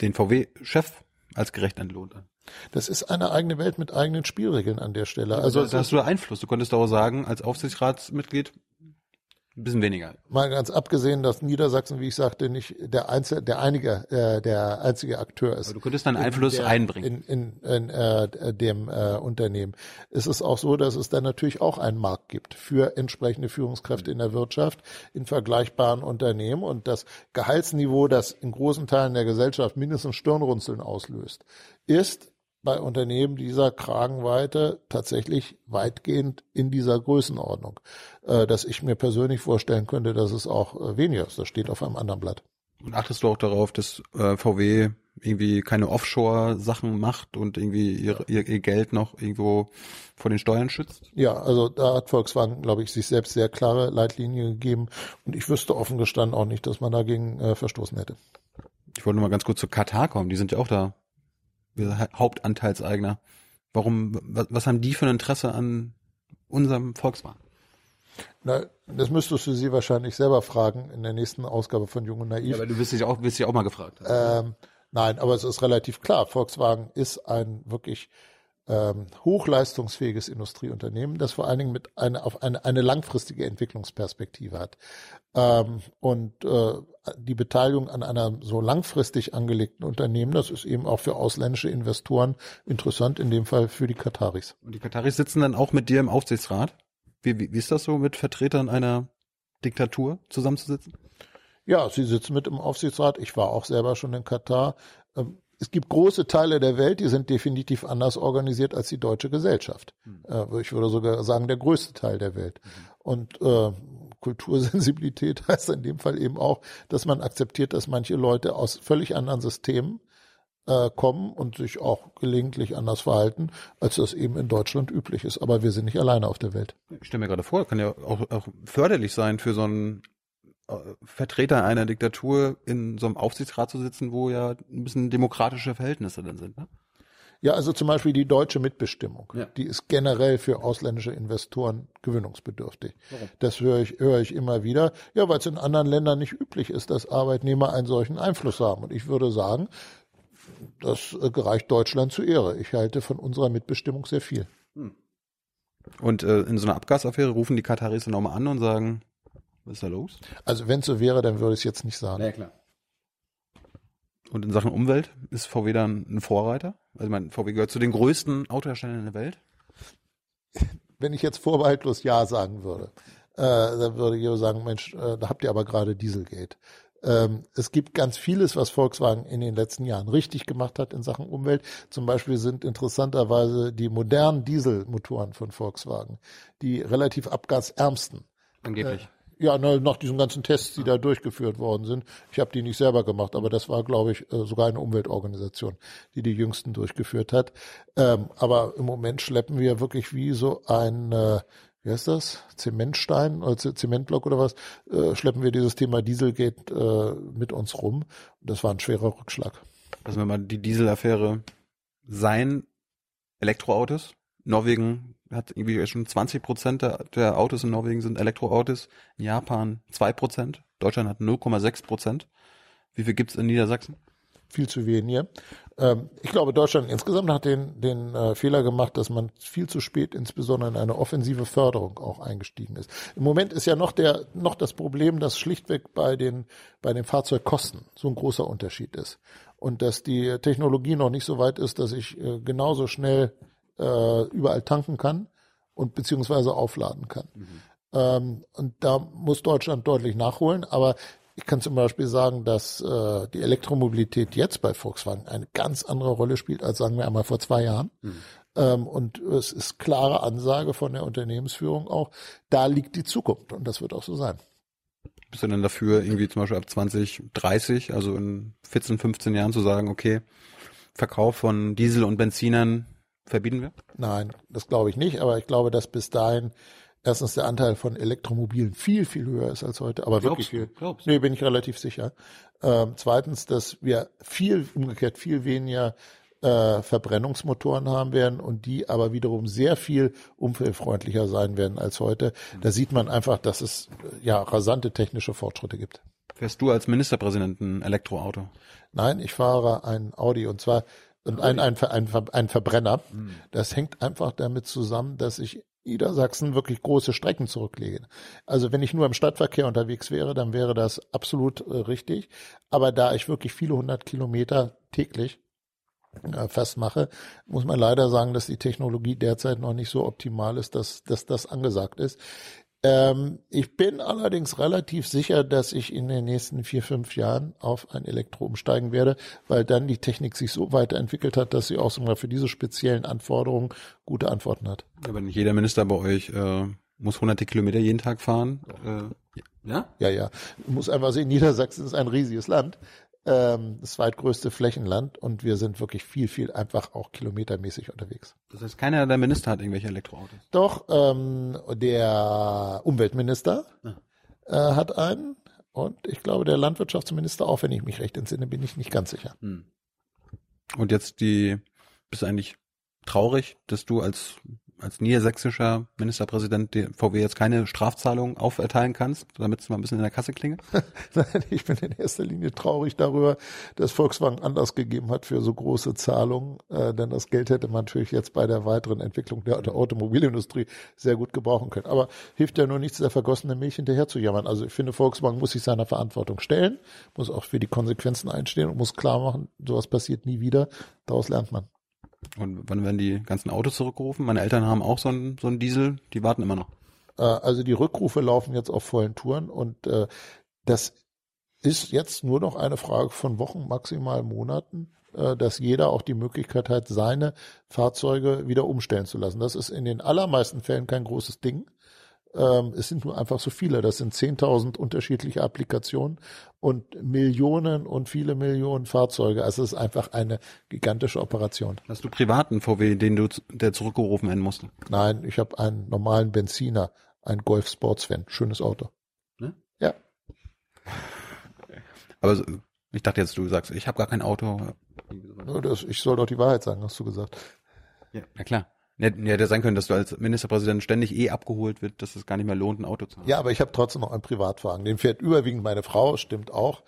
den VW-Chef als gerecht entlohnt an? Das ist eine eigene Welt mit eigenen Spielregeln an der Stelle. Also Also da hast du Einfluss. Du konntest auch sagen, als Aufsichtsratsmitglied ein bisschen weniger. mal ganz abgesehen, dass Niedersachsen, wie ich sagte, nicht der einzige, der einige, äh, der einzige Akteur ist. Aber du könntest deinen Einfluss der, einbringen. In, in, in äh, dem äh, Unternehmen. Es ist auch so, dass es dann natürlich auch einen Markt gibt für entsprechende Führungskräfte in der Wirtschaft in vergleichbaren Unternehmen und das Gehaltsniveau, das in großen Teilen der Gesellschaft mindestens Stirnrunzeln auslöst, ist bei Unternehmen dieser Kragenweite tatsächlich weitgehend in dieser Größenordnung, äh, dass ich mir persönlich vorstellen könnte, dass es auch äh, weniger ist. Das steht auf einem anderen Blatt. Und achtest du auch darauf, dass äh, VW irgendwie keine Offshore-Sachen macht und irgendwie ihr, ihr, ihr Geld noch irgendwo vor den Steuern schützt? Ja, also da hat Volkswagen, glaube ich, sich selbst sehr klare Leitlinien gegeben und ich wüsste offen gestanden auch nicht, dass man dagegen äh, verstoßen hätte. Ich wollte nur mal ganz kurz zu Katar kommen. Die sind ja auch da Hauptanteilseigner. Warum, was, haben die für ein Interesse an unserem Volkswagen? Na, das müsstest du sie wahrscheinlich selber fragen in der nächsten Ausgabe von Jung und Naiv. du wirst dich auch, wirst dich auch mal gefragt. Ähm, nein, aber es ist relativ klar. Volkswagen ist ein wirklich ähm, hochleistungsfähiges Industrieunternehmen, das vor allen Dingen mit eine, auf eine, eine langfristige Entwicklungsperspektive hat. Ähm, und äh, die Beteiligung an einem so langfristig angelegten Unternehmen, das ist eben auch für ausländische Investoren interessant, in dem Fall für die Kataris. Und die Kataris sitzen dann auch mit dir im Aufsichtsrat? Wie, wie, wie ist das so, mit Vertretern einer Diktatur zusammenzusitzen? Ja, sie sitzen mit im Aufsichtsrat. Ich war auch selber schon in Katar. Ähm, Es gibt große Teile der Welt, die sind definitiv anders organisiert als die deutsche Gesellschaft. Äh, Ich würde sogar sagen, der größte Teil der Welt. Und äh, Kultursensibilität heißt in dem Fall eben auch, dass man akzeptiert, dass manche Leute aus völlig anderen Systemen äh, kommen und sich auch gelegentlich anders verhalten, als das eben in Deutschland üblich ist. Aber wir sind nicht alleine auf der Welt. Ich stelle mir gerade vor, kann ja auch, auch förderlich sein für so einen Vertreter einer Diktatur in so einem Aufsichtsrat zu sitzen, wo ja ein bisschen demokratische Verhältnisse dann sind. Ne? Ja, also zum Beispiel die deutsche Mitbestimmung, Ja. die ist generell für ausländische Investoren gewöhnungsbedürftig. Das höre ich, höre ich immer wieder. Ja, weil es in anderen Ländern nicht üblich ist, dass Arbeitnehmer einen solchen Einfluss haben. Und ich würde sagen, das äh, gereicht Deutschland zu Ehre. Ich halte von unserer Mitbestimmung sehr viel. Und äh, in so einer Abgasaffäre rufen die Kataris dann auch mal an und sagen, was ist da los? Also wenn es so wäre, dann würde ich es jetzt nicht sagen. klar. Und in Sachen Umwelt ist VW dann ein Vorreiter? Also ich meine, VW gehört zu den größten Autoherstellern der Welt. Wenn ich jetzt vorbehaltlos Ja sagen würde, äh, dann würde ich sagen, Mensch, äh, da habt ihr aber gerade Dieselgate. Ähm, es gibt ganz vieles, was Volkswagen in den letzten Jahren richtig gemacht hat in Sachen Umwelt. Zum Beispiel sind interessanterweise die modernen Dieselmotoren von Volkswagen die relativ abgasärmsten. Angeblich. Ja, na, nach diesen ganzen Tests, die da durchgeführt worden sind. Ich habe die nicht selber gemacht, aber das war, glaube ich, äh, sogar eine Umweltorganisation, die die jüngsten durchgeführt hat. Ähm, aber im Moment schleppen wir wirklich wie so ein, äh, wie heißt das, Zementstein oder Z- Zementblock oder was, äh, schleppen wir dieses Thema Dieselgate äh, mit uns rum. Das war ein schwerer Rückschlag. Also wenn man die Dieselaffäre sein Elektroautos. Norwegen hat irgendwie schon 20 Prozent der, der Autos in Norwegen sind Elektroautos. In Japan 2 Prozent. Deutschland hat 0,6 Prozent. Wie viel gibt's in Niedersachsen? viel zu wenig. Ähm, ich glaube, Deutschland insgesamt hat den, den äh, Fehler gemacht, dass man viel zu spät insbesondere in eine offensive Förderung auch eingestiegen ist. Im Moment ist ja noch der noch das Problem, dass schlichtweg bei den bei den Fahrzeugkosten so ein großer Unterschied ist und dass die Technologie noch nicht so weit ist, dass ich äh, genauso schnell äh, überall tanken kann und beziehungsweise aufladen kann. Ähm, und da muss Deutschland deutlich nachholen, aber ich kann zum Beispiel sagen, dass äh, die Elektromobilität jetzt bei Volkswagen eine ganz andere Rolle spielt als sagen wir einmal vor zwei Jahren. Ähm, und es ist klare Ansage von der Unternehmensführung auch, da liegt die Zukunft und das wird auch so sein. Bist du denn dafür, irgendwie zum Beispiel ab 2030, also in 14, 15 Jahren zu sagen, okay, Verkauf von Diesel und Benzinern verbieten wir? Nein, das glaube ich nicht, aber ich glaube, dass bis dahin erstens der Anteil von Elektromobilen viel, viel höher ist als heute, aber wirklich du? viel. Glaubst du? Nee, bin ich relativ sicher. Ähm, zweitens, dass wir viel, umgekehrt viel weniger äh, Verbrennungsmotoren haben werden und die aber wiederum sehr viel umweltfreundlicher sein werden als heute. Da sieht man einfach, dass es äh, ja rasante technische Fortschritte gibt. Fährst du als Ministerpräsident ein Elektroauto? Nein, ich fahre ein Audi und zwar und ein, ein, ein, ein Verbrenner. Das hängt einfach damit zusammen, dass ich Niedersachsen wirklich große Strecken zurücklege. Also wenn ich nur im Stadtverkehr unterwegs wäre, dann wäre das absolut äh, richtig. Aber da ich wirklich viele hundert Kilometer täglich äh, festmache, muss man leider sagen, dass die Technologie derzeit noch nicht so optimal ist, dass, dass das angesagt ist. Ähm, ich bin allerdings relativ sicher, dass ich in den nächsten vier, fünf Jahren auf ein Elektro umsteigen werde, weil dann die Technik sich so weiterentwickelt hat, dass sie auch sogar für diese speziellen Anforderungen gute Antworten hat. Aber nicht jeder Minister bei euch äh, muss hunderte Kilometer jeden Tag fahren. Äh, ja? Ja, ja. Du musst einfach sehen, Niedersachsen ist ein riesiges Land, ähm, das zweitgrößte Flächenland und wir sind wirklich viel, viel einfach auch kilometermäßig unterwegs. Das heißt, keiner der Minister hat irgendwelche Elektroautos. Doch, ähm, der Umweltminister äh, hat einen und ich glaube der Landwirtschaftsminister auch, wenn ich mich recht entsinne, bin ich nicht ganz sicher. Und jetzt die, bist du eigentlich traurig, dass du als, als niedersächsischer Ministerpräsident der VW jetzt keine Strafzahlung auferteilen kannst, damit es mal ein bisschen in der Kasse klingelt? Nein, ich bin in erster Linie traurig darüber, dass Volkswagen Anlass gegeben hat für so große Zahlungen, äh, denn das Geld hätte man natürlich jetzt bei der weiteren Entwicklung der, der Automobilindustrie sehr gut gebrauchen können. Aber hilft ja nur nichts, der vergossene Milch hinterher zu jammern. Also ich finde, Volkswagen muss sich seiner Verantwortung stellen, muss auch für die Konsequenzen einstehen und muss klar machen, sowas passiert nie wieder. Daraus lernt man. Und wann werden die ganzen Autos zurückgerufen? Meine Eltern haben auch so einen, so einen Diesel, die warten immer noch. Äh, also die Rückrufe laufen jetzt auf vollen Touren und äh, das ist jetzt nur noch eine Frage von Wochen, maximal Monaten, äh, dass jeder auch die Möglichkeit hat, seine Fahrzeuge wieder umstellen zu lassen. Das ist in den allermeisten Fällen kein großes Ding. Ähm, es sind nur einfach so viele. Das sind 10.000 unterschiedliche Applikationen und Millionen und viele Millionen Fahrzeuge. Also es ist einfach eine gigantische Operation. Hast du privaten VW, den du, der zurückgerufen werden musste? Nein, ich habe einen normalen Benziner, ein Golf Sportsvan. Schönes Auto. Ne? Ja. Aber so- ich dachte jetzt, du sagst, ich habe gar kein Auto. Das, ich soll doch die Wahrheit sagen, hast du gesagt. Ja, na klar. Ja, hätte sein können, dass du als Ministerpräsident ständig eh abgeholt wird, dass es gar nicht mehr lohnt, ein Auto zu haben. Ja, aber ich habe trotzdem noch einen Privatwagen. Den fährt überwiegend meine Frau, stimmt auch.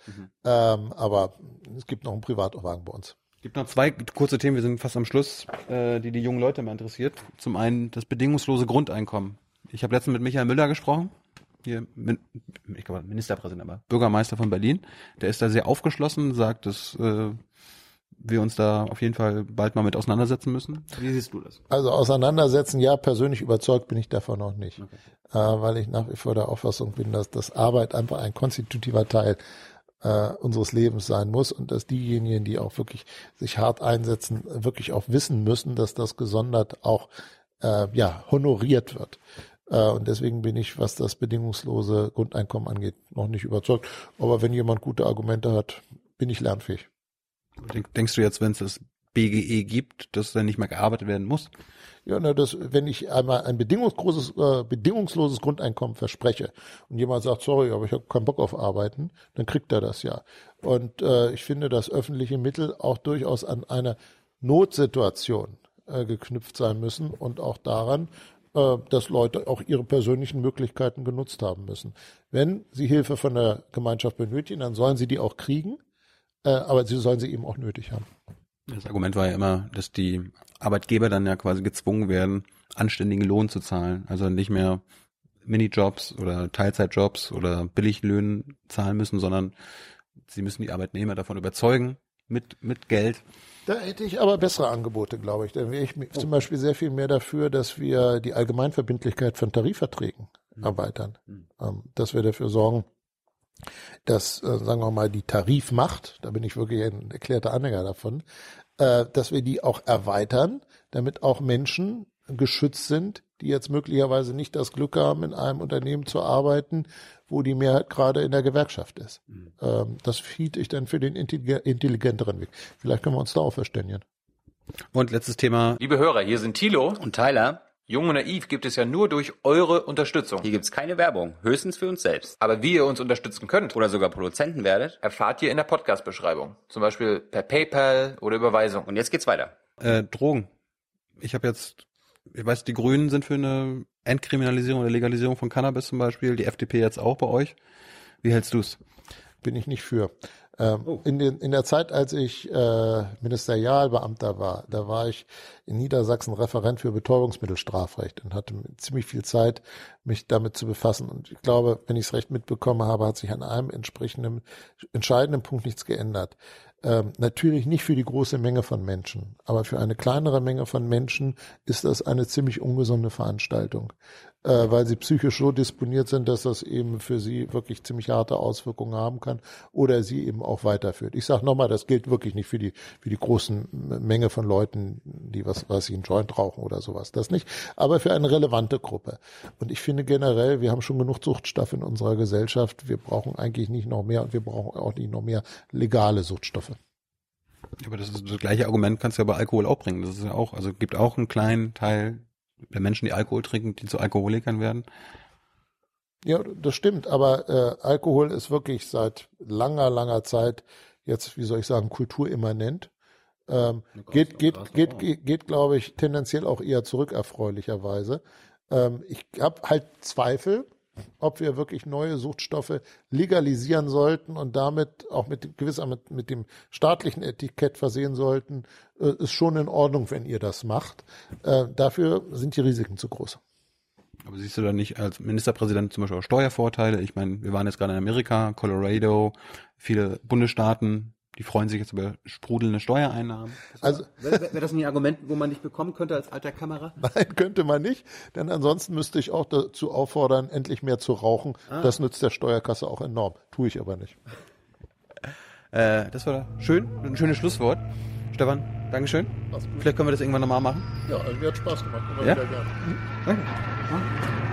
Ähm, aber es gibt noch einen Privatwagen bei uns. Es gibt noch zwei kurze Themen, wir sind fast am Schluss, äh, die die jungen Leute mal interessiert. Zum einen das bedingungslose Grundeinkommen. Ich habe letztens mit Michael Müller gesprochen, hier, ich glaube Ministerpräsident, aber Bürgermeister von Berlin. Der ist da sehr aufgeschlossen, sagt, dass äh, wir uns da auf jeden Fall bald mal mit auseinandersetzen müssen. Wie siehst du das? Also auseinandersetzen, ja, persönlich überzeugt bin ich davon noch nicht. Äh, weil ich nach wie vor der Auffassung bin, dass das Arbeit einfach ein konstitutiver Teil äh, unseres Lebens sein muss und dass diejenigen, die auch wirklich sich hart einsetzen, wirklich auch wissen müssen, dass das gesondert auch äh, ja honoriert wird. Äh, und deswegen bin ich, was das bedingungslose Grundeinkommen angeht, noch nicht überzeugt. Aber wenn jemand gute Argumente hat, bin ich lernfähig. Denk, denkst du jetzt, wenn es das BGE gibt, dass dann nicht mehr gearbeitet werden muss? Ja, na, das, wenn ich einmal ein bedingungsloses, äh, bedingungsloses Grundeinkommen verspreche und jemand sagt, sorry, aber ich habe keinen Bock auf Arbeiten, dann kriegt er das ja. Und äh, ich finde, dass öffentliche Mittel auch durchaus an eine Notsituation äh, geknüpft sein müssen und auch daran, äh, dass Leute auch ihre persönlichen Möglichkeiten genutzt haben müssen. Wenn sie Hilfe von der Gemeinschaft benötigen, dann sollen sie die auch kriegen, äh, aber sie sollen sie eben auch nötig haben. Das Argument war ja immer, dass die Arbeitgeber dann ja quasi gezwungen werden, anständigen Lohn zu zahlen. Also nicht mehr Minijobs oder Teilzeitjobs oder Billiglöhnen zahlen müssen, sondern sie müssen die Arbeitnehmer davon überzeugen, mit, mit Geld. Da hätte ich aber bessere Angebote, glaube ich. Dann wäre ich zum Beispiel sehr viel mehr dafür, dass wir die Allgemeinverbindlichkeit von Tarifverträgen erweitern. Ähm, dass wir dafür sorgen, dass, äh, sagen wir mal, die Tarifmacht, da bin ich wirklich ein erklärter Anhänger davon, äh, dass wir die auch erweitern, damit auch Menschen geschützt sind, die jetzt möglicherweise nicht das Glück haben, in einem Unternehmen zu arbeiten, wo die Mehrheit gerade in der Gewerkschaft ist. Ähm, das fiet ich dann für den intellig- intelligenteren Weg. Vielleicht können wir uns da auch verständigen. Und letztes Thema, Liebe Hörer, hier sind Thilo. Und Tyler, Jung und Naiv gibt es ja nur durch eure Unterstützung. hier gibt's keine Werbung, höchstens für uns selbst. Aber wie ihr uns unterstützen könnt, Oder sogar Produzenten werdet. erfahrt ihr in der Podcast-Beschreibung. Zum Beispiel per PayPal oder Überweisung. Und jetzt geht's weiter. äh, Drogen. Ich habe jetzt, ich weiß, die Grünen sind für eine Entkriminalisierung oder Legalisierung von Cannabis zum Beispiel, die FDP jetzt auch bei euch. Wie hältst du's? bin ich nicht für. Ähm, in, den, in der Zeit, als ich äh, Ministerialbeamter war, da war ich in Niedersachsen Referent für Betäubungsmittelstrafrecht und hatte ziemlich viel Zeit, mich damit zu befassen. Und ich glaube, wenn ich es recht mitbekommen habe, hat sich an einem entsprechenden entscheidenden Punkt nichts geändert. Ähm, natürlich nicht für die große Menge von Menschen, aber für eine kleinere Menge von Menschen ist das eine ziemlich ungesunde Veranstaltung, äh, weil sie psychisch so disponiert sind, dass das eben für sie wirklich ziemlich harte Auswirkungen haben kann oder sie eben auch weiterführt. Ich sage nochmal, das gilt wirklich nicht für die für die großen Menge von Leuten, die was was sie einen Joint rauchen oder sowas, das nicht, aber für eine relevante Gruppe. Und ich finde generell, wir haben schon genug Suchtstoffe in unserer Gesellschaft. Wir brauchen eigentlich nicht noch mehr und wir brauchen auch nicht noch mehr legale Suchtstoffe. Aber das ist das gleiche Argument kannst du ja bei Alkohol auch bringen. Das ist ja auch, also gibt auch einen kleinen Teil der Menschen, die Alkohol trinken, die zu Alkoholikern werden. Ja, das stimmt, aber äh, Alkohol ist wirklich seit langer, langer Zeit jetzt, wie soll ich sagen, kulturimmanent. Ähm, geht, geht, geht, geht, geht, glaube ich, tendenziell auch eher zurück, erfreulicherweise. Ähm, ich habe halt Zweifel, ob wir wirklich neue Suchtstoffe legalisieren sollten und damit auch mit gewisser mit, mit dem staatlichen Etikett versehen sollten, äh, ist schon in Ordnung, wenn ihr das macht. Äh, dafür sind die Risiken zu groß. Aber siehst du da nicht als Ministerpräsident zum Beispiel auch Steuervorteile? Ich meine, wir waren jetzt gerade in Amerika, Colorado, viele Bundesstaaten, die freuen sich jetzt über sprudelnde Steuereinnahmen. Also Wäre wär das nicht ein Argument, wo man nicht bekommen könnte als alter Kamera? Nein, könnte man nicht, denn ansonsten müsste ich auch dazu auffordern, endlich mehr zu rauchen. Das nützt der Steuerkasse auch enorm. Tue ich aber nicht. Äh, das war schön, ein schönes Schlusswort. Stefan, Dankeschön. Vielleicht können wir das irgendwann nochmal machen. Ja, also mir hat Spaß gemacht. Immer Ja? wieder gerne. Danke.